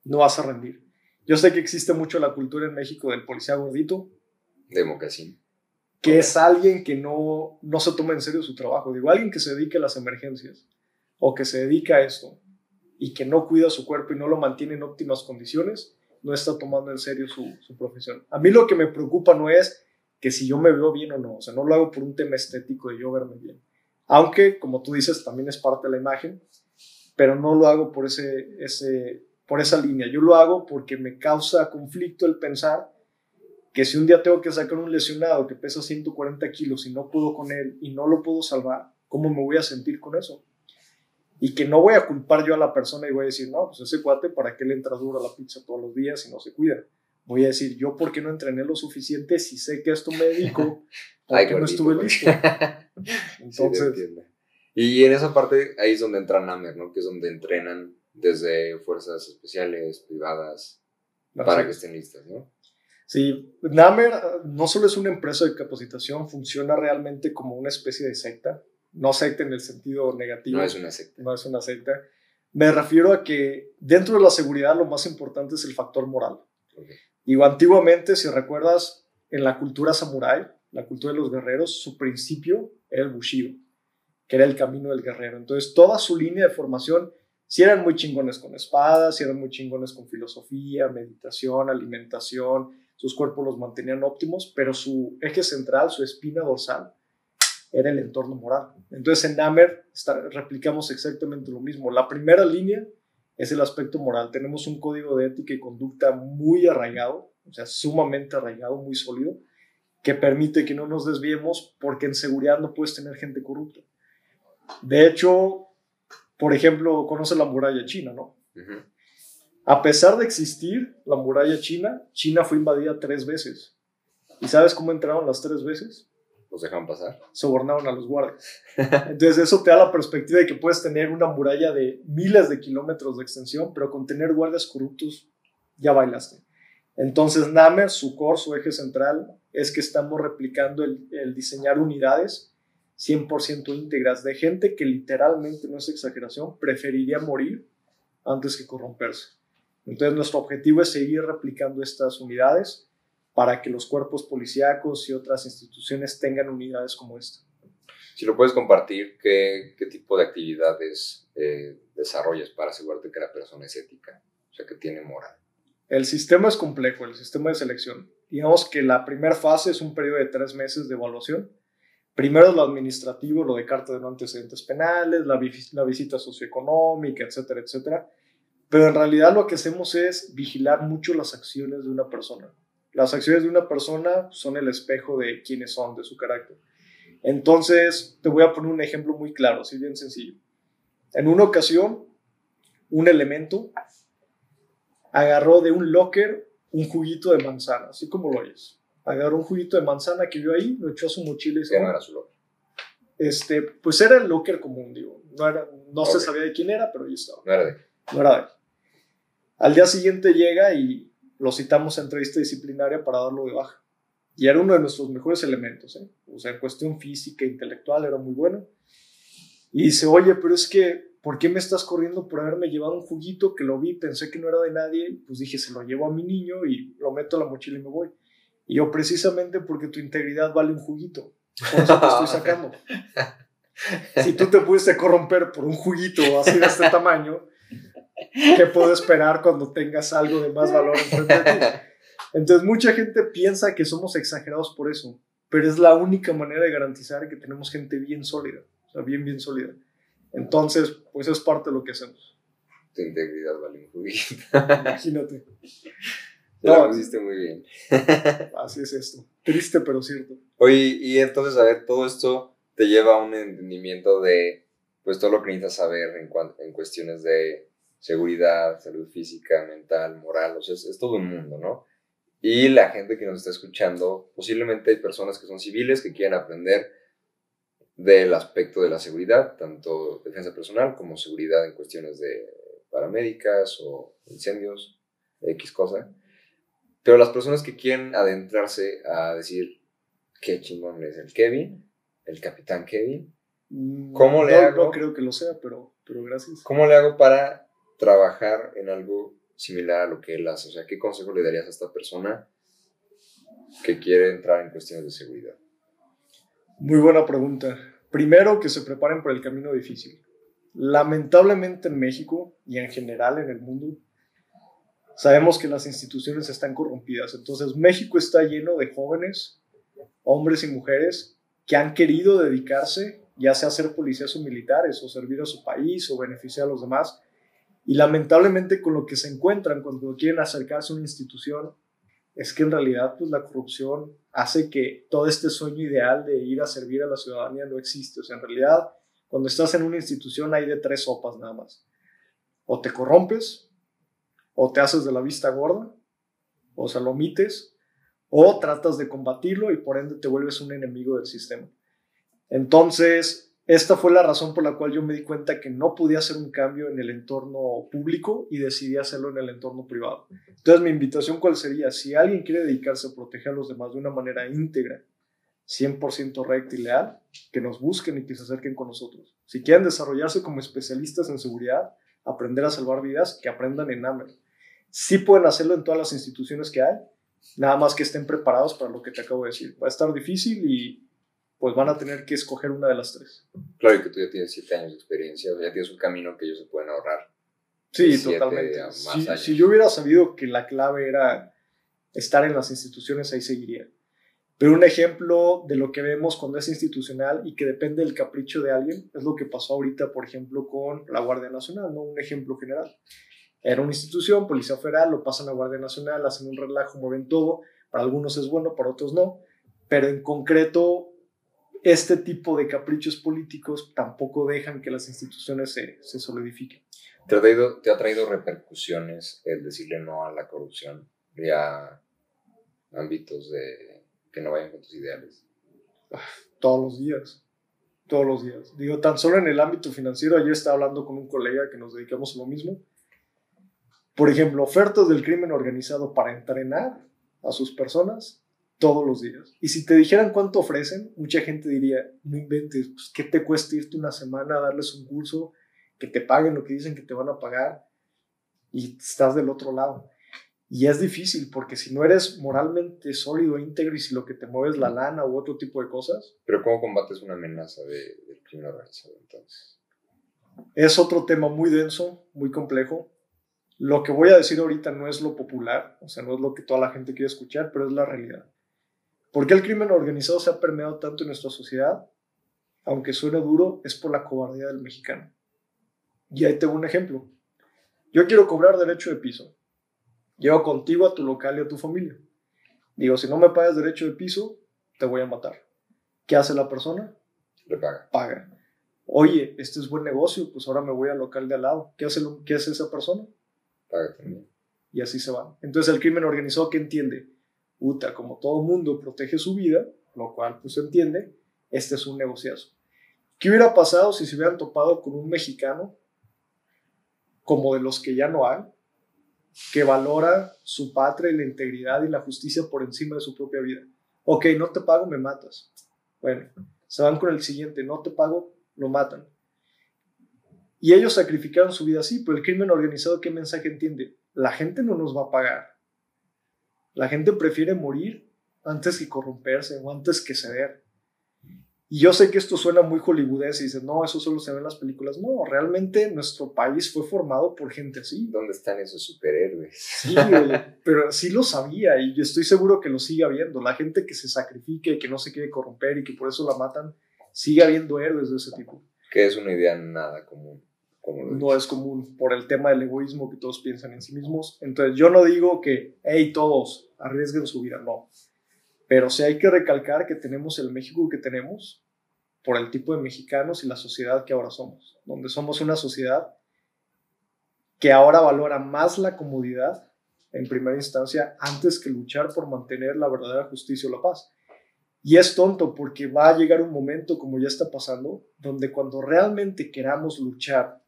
no vas a rendir. Yo sé que existe mucho la cultura en México del policía gordito. De mocasín que es alguien que no, no se toma en serio su trabajo. Digo, alguien que se dedique a las emergencias o que se dedica a esto y que no cuida su cuerpo y no lo mantiene en óptimas condiciones, no está tomando en serio su, su profesión. A mí lo que me preocupa no es que si yo me veo bien o no, o sea, no lo hago por un tema estético de yo verme bien. Aunque, como tú dices, también es parte de la imagen, pero no lo hago por ese, ese, por esa línea. Yo lo hago porque me causa conflicto el pensar que si un día tengo que sacar un lesionado que pesa 140 kilos y no puedo con él y no lo puedo salvar, ¿cómo me voy a sentir con eso? Y que no voy a culpar yo a la persona y voy a decir, no, pues ese cuate, ¿para qué le entra duro a la pizza todos los días y no se cuida? Voy a decir, yo, ¿por qué no entrené lo suficiente si sé que esto me dedico? (laughs) ¿Por qué no estuve listo? (laughs) Entonces. y en esa parte, ahí es donde entra Namer, ¿no? Que es donde entrenan desde fuerzas especiales, privadas, para que estén listas, ¿no? Sí, Namer no solo es una empresa de capacitación, funciona realmente como una especie de secta. No secta en el sentido negativo. No es una secta. No es una secta. Me refiero a que dentro de la seguridad lo más importante es el factor moral. Y antiguamente, si recuerdas, en la cultura samurái, la cultura de los guerreros, su principio era el bushido, que era el camino del guerrero. Entonces, toda su línea de formación, si eran muy chingones con espadas, si eran muy chingones con filosofía, meditación, alimentación, sus cuerpos los mantenían óptimos, pero su eje central, su espina dorsal, era el entorno moral. Entonces en Namer replicamos exactamente lo mismo. La primera línea es el aspecto moral. Tenemos un código de ética y conducta muy arraigado, o sea, sumamente arraigado, muy sólido, que permite que no nos desviemos porque en seguridad no puedes tener gente corrupta. De hecho, por ejemplo, conoce la muralla china, ¿no? A pesar de existir la muralla china, China fue invadida tres veces. ¿Y sabes cómo entraron las tres veces? Los dejan pasar. Sobornaron a los guardias. Entonces eso te da la perspectiva de que puedes tener una muralla de miles de kilómetros de extensión, pero con tener guardias corruptos ya bailaste. Entonces Namer, su core, su eje central, es que estamos replicando el, el diseñar unidades 100% íntegras de gente que literalmente, no es exageración, preferiría morir antes que corromperse. Entonces nuestro objetivo es seguir replicando estas unidades para que los cuerpos policíacos y otras instituciones tengan unidades como esta. Si lo puedes compartir, ¿qué, qué tipo de actividades eh, desarrollas para asegurarte que la persona es ética, o sea, que tiene moral? El sistema es complejo, el sistema de selección. Digamos que la primera fase es un periodo de tres meses de evaluación. Primero lo administrativo, lo de carta de no antecedentes penales, la, la visita socioeconómica, etcétera, etcétera. Pero en realidad lo que hacemos es vigilar mucho las acciones de una persona. Las acciones de una persona son el espejo de quiénes son, de su carácter. Entonces, te voy a poner un ejemplo muy claro, así bien sencillo. En una ocasión, un elemento agarró de un locker un juguito de manzana, así como lo oyes. Agarró un juguito de manzana que vio ahí, lo echó a su mochila y se no era su locker? Este, pues era el locker común, digo. No, era, no se sabía de quién era, pero ahí estaba. No era de No era de al día siguiente llega y lo citamos a entrevista disciplinaria para darlo de baja. Y era uno de nuestros mejores elementos, ¿eh? o sea, en cuestión física, e intelectual, era muy bueno. Y dice, oye, pero es que, ¿por qué me estás corriendo por haberme llevado un juguito que lo vi, pensé que no era de nadie? Pues dije, se lo llevo a mi niño y lo meto a la mochila y me voy. Y yo, precisamente porque tu integridad vale un juguito, por eso te estoy sacando. (laughs) si tú te pudiste corromper por un juguito así de este tamaño, ¿Qué puedo esperar cuando tengas algo de más valor enfrente de ti? Entonces, mucha gente piensa que somos exagerados por eso, pero es la única manera de garantizar que tenemos gente bien sólida, o sea, bien, bien sólida. Entonces, pues es parte de lo que hacemos. Tu integridad vale un juguito. Imagínate. (laughs) Lo hiciste muy bien. (laughs) Así es esto. Triste, pero cierto. Oye, y entonces, a ver, todo esto te lleva a un entendimiento de, pues, todo lo que necesitas saber en, en cuestiones de seguridad, salud física, mental, moral, o sea, es, todo un mundo, ¿no? Y la gente que nos está escuchando, posiblemente hay personas que son civiles que quieren aprender del aspecto de la seguridad, tanto defensa personal como seguridad en cuestiones de paramédicas o incendios, X cosa. Pero las personas que quieren adentrarse a decir qué chingón es el Kevin, el capitán Kevin, mm, ¿cómo le hago? No creo que lo sea, pero, pero gracias. ¿Cómo le hago para trabajar en algo similar a lo que él hace? O sea, ¿qué consejo le darías a esta persona que quiere entrar en cuestiones de seguridad? Muy buena pregunta. Primero, que se preparen por el camino difícil. Lamentablemente en México y en general en el mundo, sabemos que las instituciones están corrompidas. Entonces, México está lleno de jóvenes, hombres y mujeres que han querido dedicarse, ya sea a ser policías o militares, o servir a su país, o beneficiar a los demás, Y lamentablemente con lo que se encuentran cuando quieren acercarse a una institución es que en realidad pues la corrupción hace que todo este sueño ideal de ir a servir a la ciudadanía no existe. O sea, en realidad cuando estás en una institución hay de tres sopas nada más. O te corrompes, o te haces de la vista gorda, o se lo omites, o tratas de combatirlo y por ende te vuelves un enemigo del sistema. Entonces, esta fue la razón por la cual yo me di cuenta que no podía hacer un cambio en el entorno público y decidí hacerlo en el entorno privado. Entonces mi invitación cuál sería, si alguien quiere dedicarse a proteger a los demás de una manera íntegra, 100% recta y leal, que nos busquen y que se acerquen con nosotros. Si quieren desarrollarse como especialistas en seguridad, aprender a salvar vidas, que aprendan en AMER. Sí pueden hacerlo en todas las instituciones que hay, nada más que estén preparados para lo que te acabo de decir. Va a estar difícil y pues van a tener que escoger una de las tres. Claro que tú ya tienes siete años de experiencia, ya tienes un camino que ellos se pueden ahorrar. Sí, totalmente. Si, si, yo hubiera sabido que la clave era estar en las instituciones, ahí seguiría. Pero un ejemplo de lo que vemos cuando es institucional y que depende del capricho de alguien es lo que pasó ahorita, por ejemplo, con la Guardia Nacional, ¿no? Un ejemplo general. Era una institución, Policía Federal, lo pasan a Guardia Nacional, hacen un relajo, mueven todo. Para algunos es bueno, para otros no. Pero en concreto, este tipo de caprichos políticos tampoco dejan que las instituciones se, se solidifiquen. ¿Te ha, traído, ¿Te ha traído repercusiones el decirle no a la corrupción y a ámbitos de que no vayan con tus ideales? Todos los días, todos los días. Digo, tan solo en el ámbito financiero, ayer estaba hablando con un colega que nos dedicamos a lo mismo. Por ejemplo, ofertas del crimen organizado para entrenar a sus personas todos los días. Y si te dijeran cuánto ofrecen, mucha gente diría, no inventes, pues, ¿qué te cuesta irte una semana a darles un curso, que te paguen lo que dicen que te van a pagar y estás del otro lado? Y es difícil porque si no eres moralmente sólido, íntegro y si lo que te mueve es la lana u otro tipo de cosas. Pero ¿cómo combates una amenaza de, del crimen organizado entonces? Es otro tema muy denso, muy complejo. Lo que voy a decir ahorita no es lo popular, o sea, no es lo que toda la gente quiere escuchar, pero es la realidad. ¿Por qué el crimen organizado se ha permeado tanto en nuestra sociedad? Aunque suene duro, es por la cobardía del mexicano. Y ahí tengo un ejemplo. Yo quiero cobrar derecho de piso. Llevo contigo a tu local y a tu familia. Digo, si no me pagas derecho de piso, te voy a matar. ¿Qué hace la persona? Le paga. Paga. Oye, este es buen negocio, pues ahora me voy al local de al lado. ¿Qué hace, ¿qué hace esa persona? Paga también. Y así se va. Entonces el crimen organizado, ¿qué entiende? Uta, como todo mundo protege su vida, lo cual pues se entiende, este es un negociazo. ¿Qué hubiera pasado si se hubieran topado con un mexicano como de los que ya no hay, que valora su patria y la integridad y la justicia por encima de su propia vida? Ok, no te pago, me matas. Bueno, se van con el siguiente, no te pago, lo matan. Y ellos sacrificaron su vida así, pero el crimen organizado, ¿qué mensaje entiende? La gente no nos va a pagar la gente prefiere morir antes que corromperse o antes que ceder. Y yo sé que esto suena muy hollywoodense y dices, no, eso solo se ve en las películas. No, realmente nuestro país fue formado por gente así. ¿Dónde están esos superhéroes? Sí, pero sí lo sabía y yo estoy seguro que lo sigue habiendo. La gente que se sacrifica y que no se quiere corromper y que por eso la matan, sigue habiendo héroes de ese tipo. Que es una idea nada común no es común por el tema del egoísmo que todos piensan en sí mismos. Entonces yo no digo que, hey, todos arriesguen su vida, no. Pero sí hay que recalcar que tenemos el México que tenemos por el tipo de mexicanos y la sociedad que ahora somos, donde somos una sociedad que ahora valora más la comodidad en primera instancia antes que luchar por mantener la verdadera justicia o la paz. Y es tonto porque va a llegar un momento, como ya está pasando, donde cuando realmente queramos luchar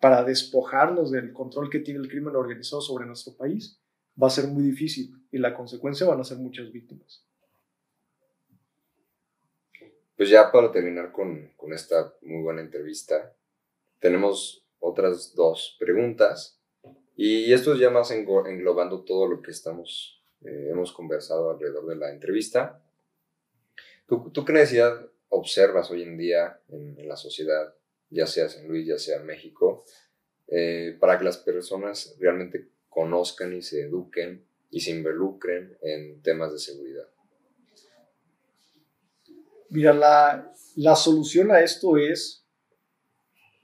para despojarnos del control que tiene el crimen organizado sobre nuestro país, va a ser muy difícil y la consecuencia van a ser muchas víctimas. Pues ya para terminar con, con esta muy buena entrevista, tenemos otras dos preguntas y esto es ya más englobando todo lo que estamos, eh, hemos conversado alrededor de la entrevista. ¿Tú, ¿Tú, qué necesidad observas hoy en día en, en la sociedad ya sea San Luis, ya sea México, eh, para que las personas realmente conozcan y se eduquen y se involucren en temas de seguridad. Mira, la, la solución a esto es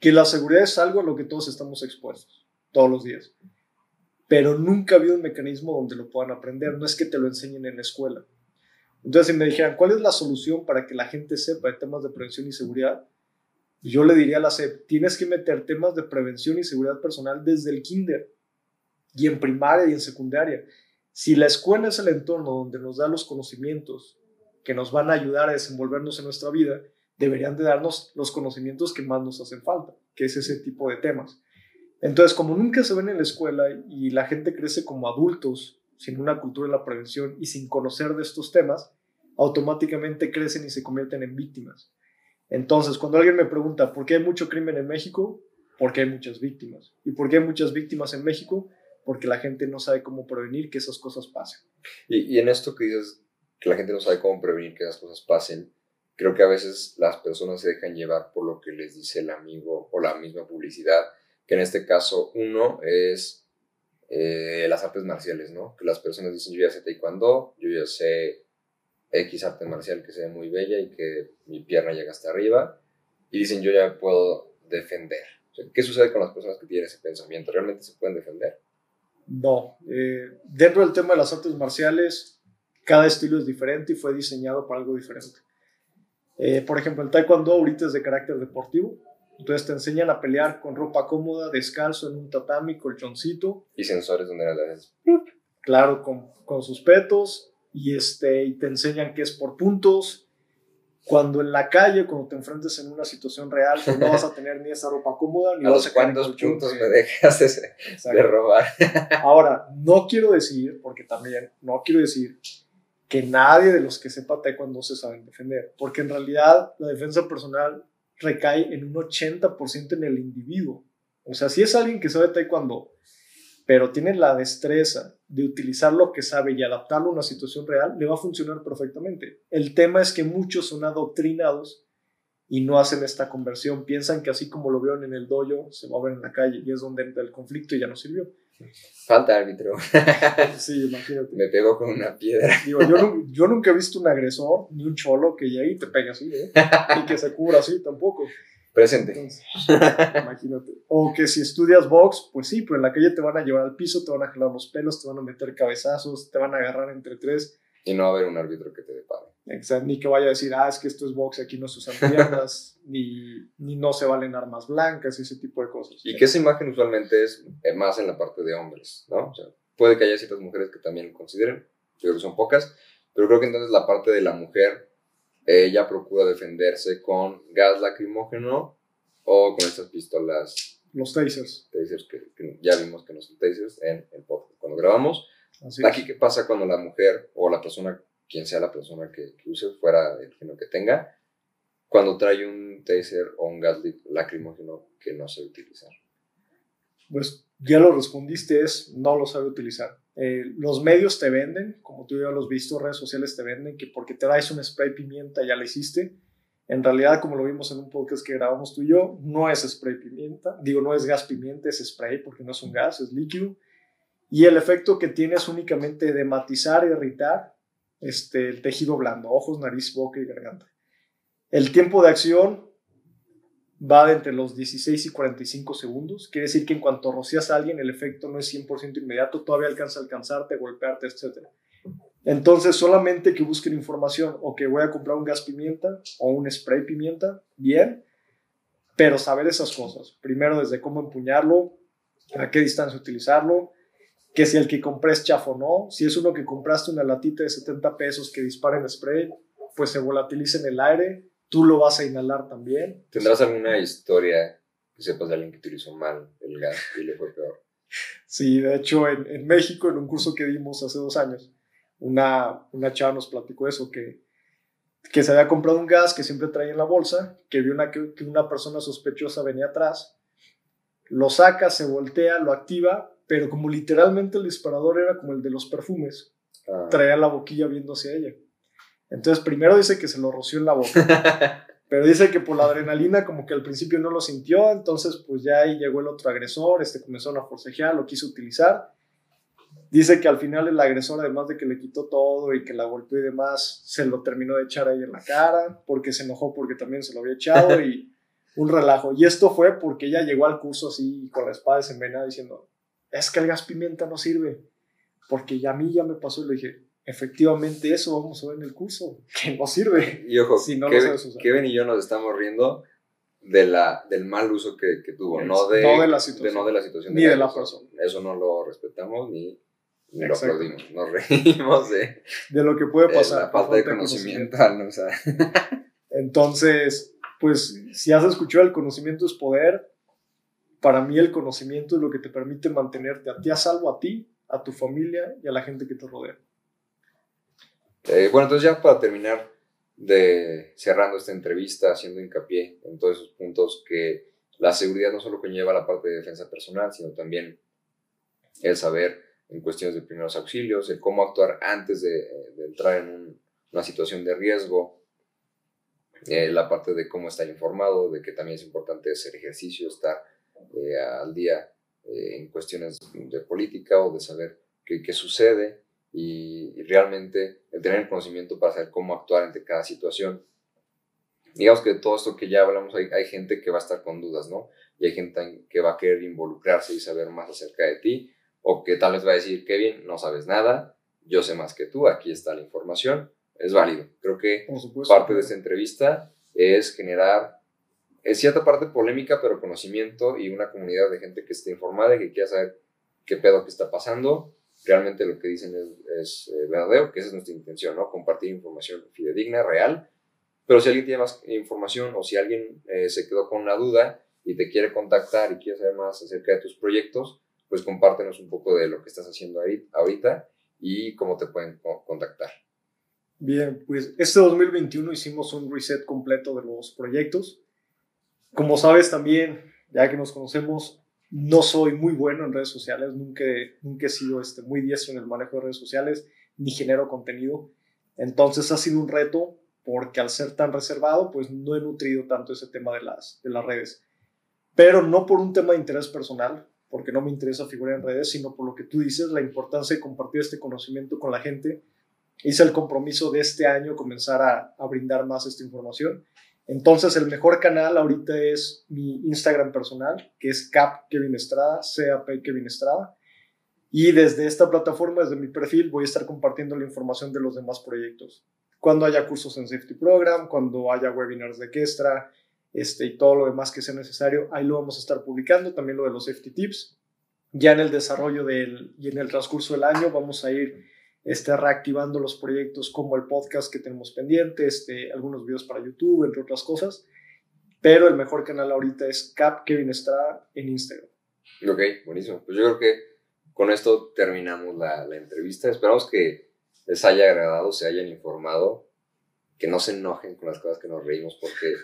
que la seguridad es algo a lo que todos estamos expuestos. todos los días. Pero nunca ha habido un mecanismo donde lo puedan aprender, no es que te lo enseñen en la escuela. Entonces, si me dijeran, ¿cuál es la solución para que la gente sepa de temas de prevención y seguridad? Yo le diría a la SEP, tienes que meter temas de prevención y seguridad personal desde el kinder y en primaria y en secundaria. Si la escuela es el entorno donde nos da los conocimientos que nos van a ayudar a desenvolvernos en nuestra vida, deberían de darnos los conocimientos que más nos hacen falta, que es ese tipo de temas. Entonces, como nunca se ven en la escuela y la gente crece como adultos sin una cultura de la prevención y sin conocer de estos temas, automáticamente crecen y se convierten en víctimas. Entonces, cuando alguien me pregunta, ¿por qué hay mucho crimen en México? Porque hay muchas víctimas. ¿Y por qué hay muchas víctimas en México? Porque la gente no sabe cómo prevenir que esas cosas pasen. Y, y en esto que dices, que la gente no sabe cómo prevenir que esas cosas pasen, creo que a veces las personas se dejan llevar por lo que les dice el amigo o la misma publicidad, que en este caso uno es eh, las artes marciales, ¿no? Que las personas dicen, yo ya sé taekwondo, yo ya sé X arte marcial que sea muy bella y que mi pierna llega hasta arriba, y dicen, yo ya puedo defender. ¿Qué sucede con las personas que tienen ese pensamiento? ¿Realmente se pueden defender? No. Eh, dentro del tema de las artes marciales, cada estilo es diferente y fue diseñado para algo diferente. Eh, por ejemplo, el taekwondo ahorita es de carácter deportivo. Entonces te enseñan a pelear con ropa cómoda, descalzo, en un tatami, colchoncito. Y sensores donde las Claro, con, con sus petos. Y, este, y te enseñan que es por puntos. Cuando en la calle, cuando te enfrentes en una situación real, pues no vas a tener ni esa ropa cómoda, ni ¿A vas los a cuántos puntos me dejas de, de robar? Ahora, no quiero decir, porque también no quiero decir que nadie de los que sepa taekwondo se saben defender, porque en realidad la defensa personal recae en un 80% en el individuo. O sea, si es alguien que sabe taekwondo, pero tiene la destreza de utilizar lo que sabe y adaptarlo a una situación real, le va a funcionar perfectamente. El tema es que muchos son adoctrinados y no hacen esta conversión. Piensan que así como lo vieron en el dojo, se va a ver en la calle y es donde entra el conflicto y ya no sirvió. Falta árbitro. (laughs) Sí, imagínate. Me pegó con una piedra. Digo, yo, nu- yo nunca he visto un agresor ni un cholo que llegue y te pegue así, ¿eh? (laughs) Y que se cubra así tampoco. Presente. Entonces, imagínate. O que si estudias box, pues sí, pero en la calle te van a llevar al piso, te van a jalar los pelos, te van a meter cabezazos, te van a agarrar entre tres. Y no va a haber un árbitro que te depare. Exacto, Ni que vaya a decir, ah, es que esto es box, aquí no se usan piernas, (laughs) ni, ni no se valen armas blancas ese tipo de cosas. Y que esa imagen usualmente es eh, más en la parte de hombres, ¿no? O sea, puede que haya ciertas mujeres que también lo consideren, yo creo que son pocas, pero creo que entonces la parte de la mujer, ella procura defenderse con gas lacrimógeno o con estas pistolas Los tasers. tasers que, que ya vimos que no son tasers en el podcast cuando grabamos. Así. Aquí, ¿qué pasa cuando la mujer o la persona, quien sea la persona que, que use, fuera del género que tenga, cuando trae un taser o un gas lacrimógeno que no se utilizar? Pues ya lo respondiste, es no lo sabe utilizar. Eh, los medios te venden, como tú ya lo has visto, redes sociales te venden, que porque te traes un spray pimienta ya lo hiciste. En realidad, como lo vimos en un podcast que grabamos tú y yo, no es spray pimienta. Digo, no es gas pimienta, es spray porque no es un gas, es líquido. Y el efecto que tiene es únicamente de matizar y irritar este, el tejido blando, ojos, nariz, boca y garganta. El tiempo de acción va de entre los 16 y 45 segundos. Quiere decir que en cuanto rocias a alguien, el efecto no es 100% inmediato, todavía alcanza a alcanzarte, golpearte, etc. Entonces, solamente que busquen información o que voy a comprar un gas pimienta o un spray pimienta, bien, pero saber esas cosas. Primero, desde cómo empuñarlo, a qué distancia utilizarlo, que si el que compré es chafo o no, si es uno que compraste una latita de 70 pesos que dispara en spray, pues se volatiliza en el aire, tú lo vas a inhalar también. ¿Tendrás alguna historia que sepas de alguien que utilizó mal el gas y le fue peor? Sí, de hecho, en, en México, en un curso que dimos hace dos años, una, una chava nos platicó eso, que, que se había comprado un gas que siempre traía en la bolsa, que vio una, que, que una persona sospechosa venía atrás, lo saca, se voltea, lo activa, pero como literalmente el disparador era como el de los perfumes, Ah. traía la boquilla viendo hacia ella. Entonces, primero dice que se lo roció en la boca. (laughs) Pero dice que por la adrenalina como que al principio no lo sintió, entonces pues ya ahí llegó el otro agresor, este comenzó a forcejear, lo quiso utilizar. Dice que al final el agresor, además de que le quitó todo y que la golpeó y demás, se lo terminó de echar ahí en la cara, porque se enojó porque también se lo había echado (laughs) y un relajo. Y esto fue porque ella llegó al curso así con la espada desenvenenada diciendo, es que el gas pimienta no sirve, porque ya a mí ya me pasó y le dije, efectivamente eso vamos a ver en el curso, que no sirve. Y ojo, si no Kevin, Kevin, y yo nos estamos riendo de la, del mal uso que, que tuvo, no de, no de, la situación, no de la situación. Ni de, la persona. Eso no lo respetamos ni, ni lo aplaudimos. Nos (laughs) reímos de, de lo que puede pasar. la falta de conocimiento. ¿no? o sea. Entonces, pues si has escuchado el conocimiento es poder, para mí el conocimiento es lo que te permite mantenerte a ti a salvo, a ti, a tu familia y a la gente que te rodea. Eh, bueno, entonces ya para terminar de cerrando esta entrevista, haciendo hincapié en todos esos puntos que la seguridad no solo conlleva la parte de defensa personal, sino también el saber en cuestiones de primeros auxilios, el cómo actuar antes de, entrar en una situación de riesgo, eh, la parte de cómo estar informado, de que también es importante hacer ejercicio, estar eh, al día eh, en cuestiones de política o de saber qué, qué sucede y, realmente el tener el conocimiento para saber cómo actuar ante cada situación. Digamos que todo esto que ya hablamos, hay, hay gente que va a estar con dudas, ¿no? Y hay gente que va a querer involucrarse y saber más acerca de ti, o que tal vez va a decir, Kevin, no sabes nada, yo sé más que tú, aquí está la información, es válido. Creo que parte de esta entrevista es generar es cierta parte polémica, pero conocimiento y una comunidad de gente que esté informada y que quiera saber qué pedo que está pasando. Realmente lo que dicen es, eh, verdadero, que esa es nuestra intención, ¿no? Compartir información fidedigna, real. Pero si alguien tiene más información o si alguien eh, se quedó con una duda y te quiere contactar y quiere saber más acerca de tus proyectos, pues compártenos un poco de lo que estás haciendo ahí, ahorita y cómo te pueden contactar. Bien, pues este 2021 hicimos un reset completo de los proyectos. Como sabes también, ya que nos conocemos, no soy muy bueno en redes sociales, nunca, nunca he sido este, muy diestro en el manejo de redes sociales, ni genero contenido. Entonces ha sido un reto porque al ser tan reservado, pues no he nutrido tanto ese tema de las, de las redes. Pero no por un tema de interés personal, porque no me interesa figurar en redes, sino por lo que tú dices, la importancia de compartir este conocimiento con la gente. Hice el compromiso de este año comenzar a, a brindar más esta información entonces, el mejor canal ahorita es mi Instagram personal, que es Cap Kevin Estrada, CAP Kevin Estrada. Y desde esta plataforma, desde mi perfil, voy a estar compartiendo la información de los demás proyectos. Cuando haya cursos en Safety Program, cuando haya webinars de Kestra, este, y todo lo demás que sea necesario, ahí lo vamos a estar publicando, también lo de los Safety Tips. Ya en el desarrollo del, y en el transcurso del año vamos a ir este, reactivando los proyectos como el podcast que tenemos pendiente, este, algunos videos para YouTube, entre otras cosas. Pero el mejor canal ahorita es Cap Kevin Estrada en Instagram. Ok, buenísimo. Pues yo creo que con esto terminamos la, la entrevista. Esperamos que les haya agradado, se hayan informado, que no se enojen con las cosas que nos reímos, porque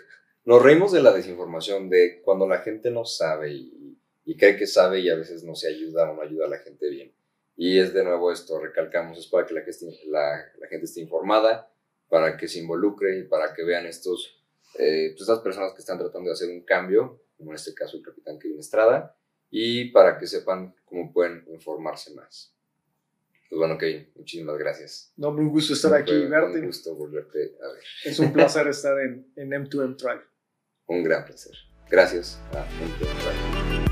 nos reímos de la desinformación, de cuando la gente no sabe y, y cree que sabe y a veces no se ayuda o no ayuda a la gente bien. Y es de nuevo esto, recalcamos, es para que la, la, la gente esté informada, para que se involucre y para que vean estos, eh, pues, estas personas que están tratando de hacer un cambio, como en este caso el capitán Kevin Estrada, y para que sepan cómo pueden informarse más. Pues bueno, Kevin, muchísimas gracias. No, un gusto estar aquí y verte. Un gusto volverte a ver. Es un placer (laughs) estar en, en M2M Tribe. Un gran placer. Gracias a M2M Tribe.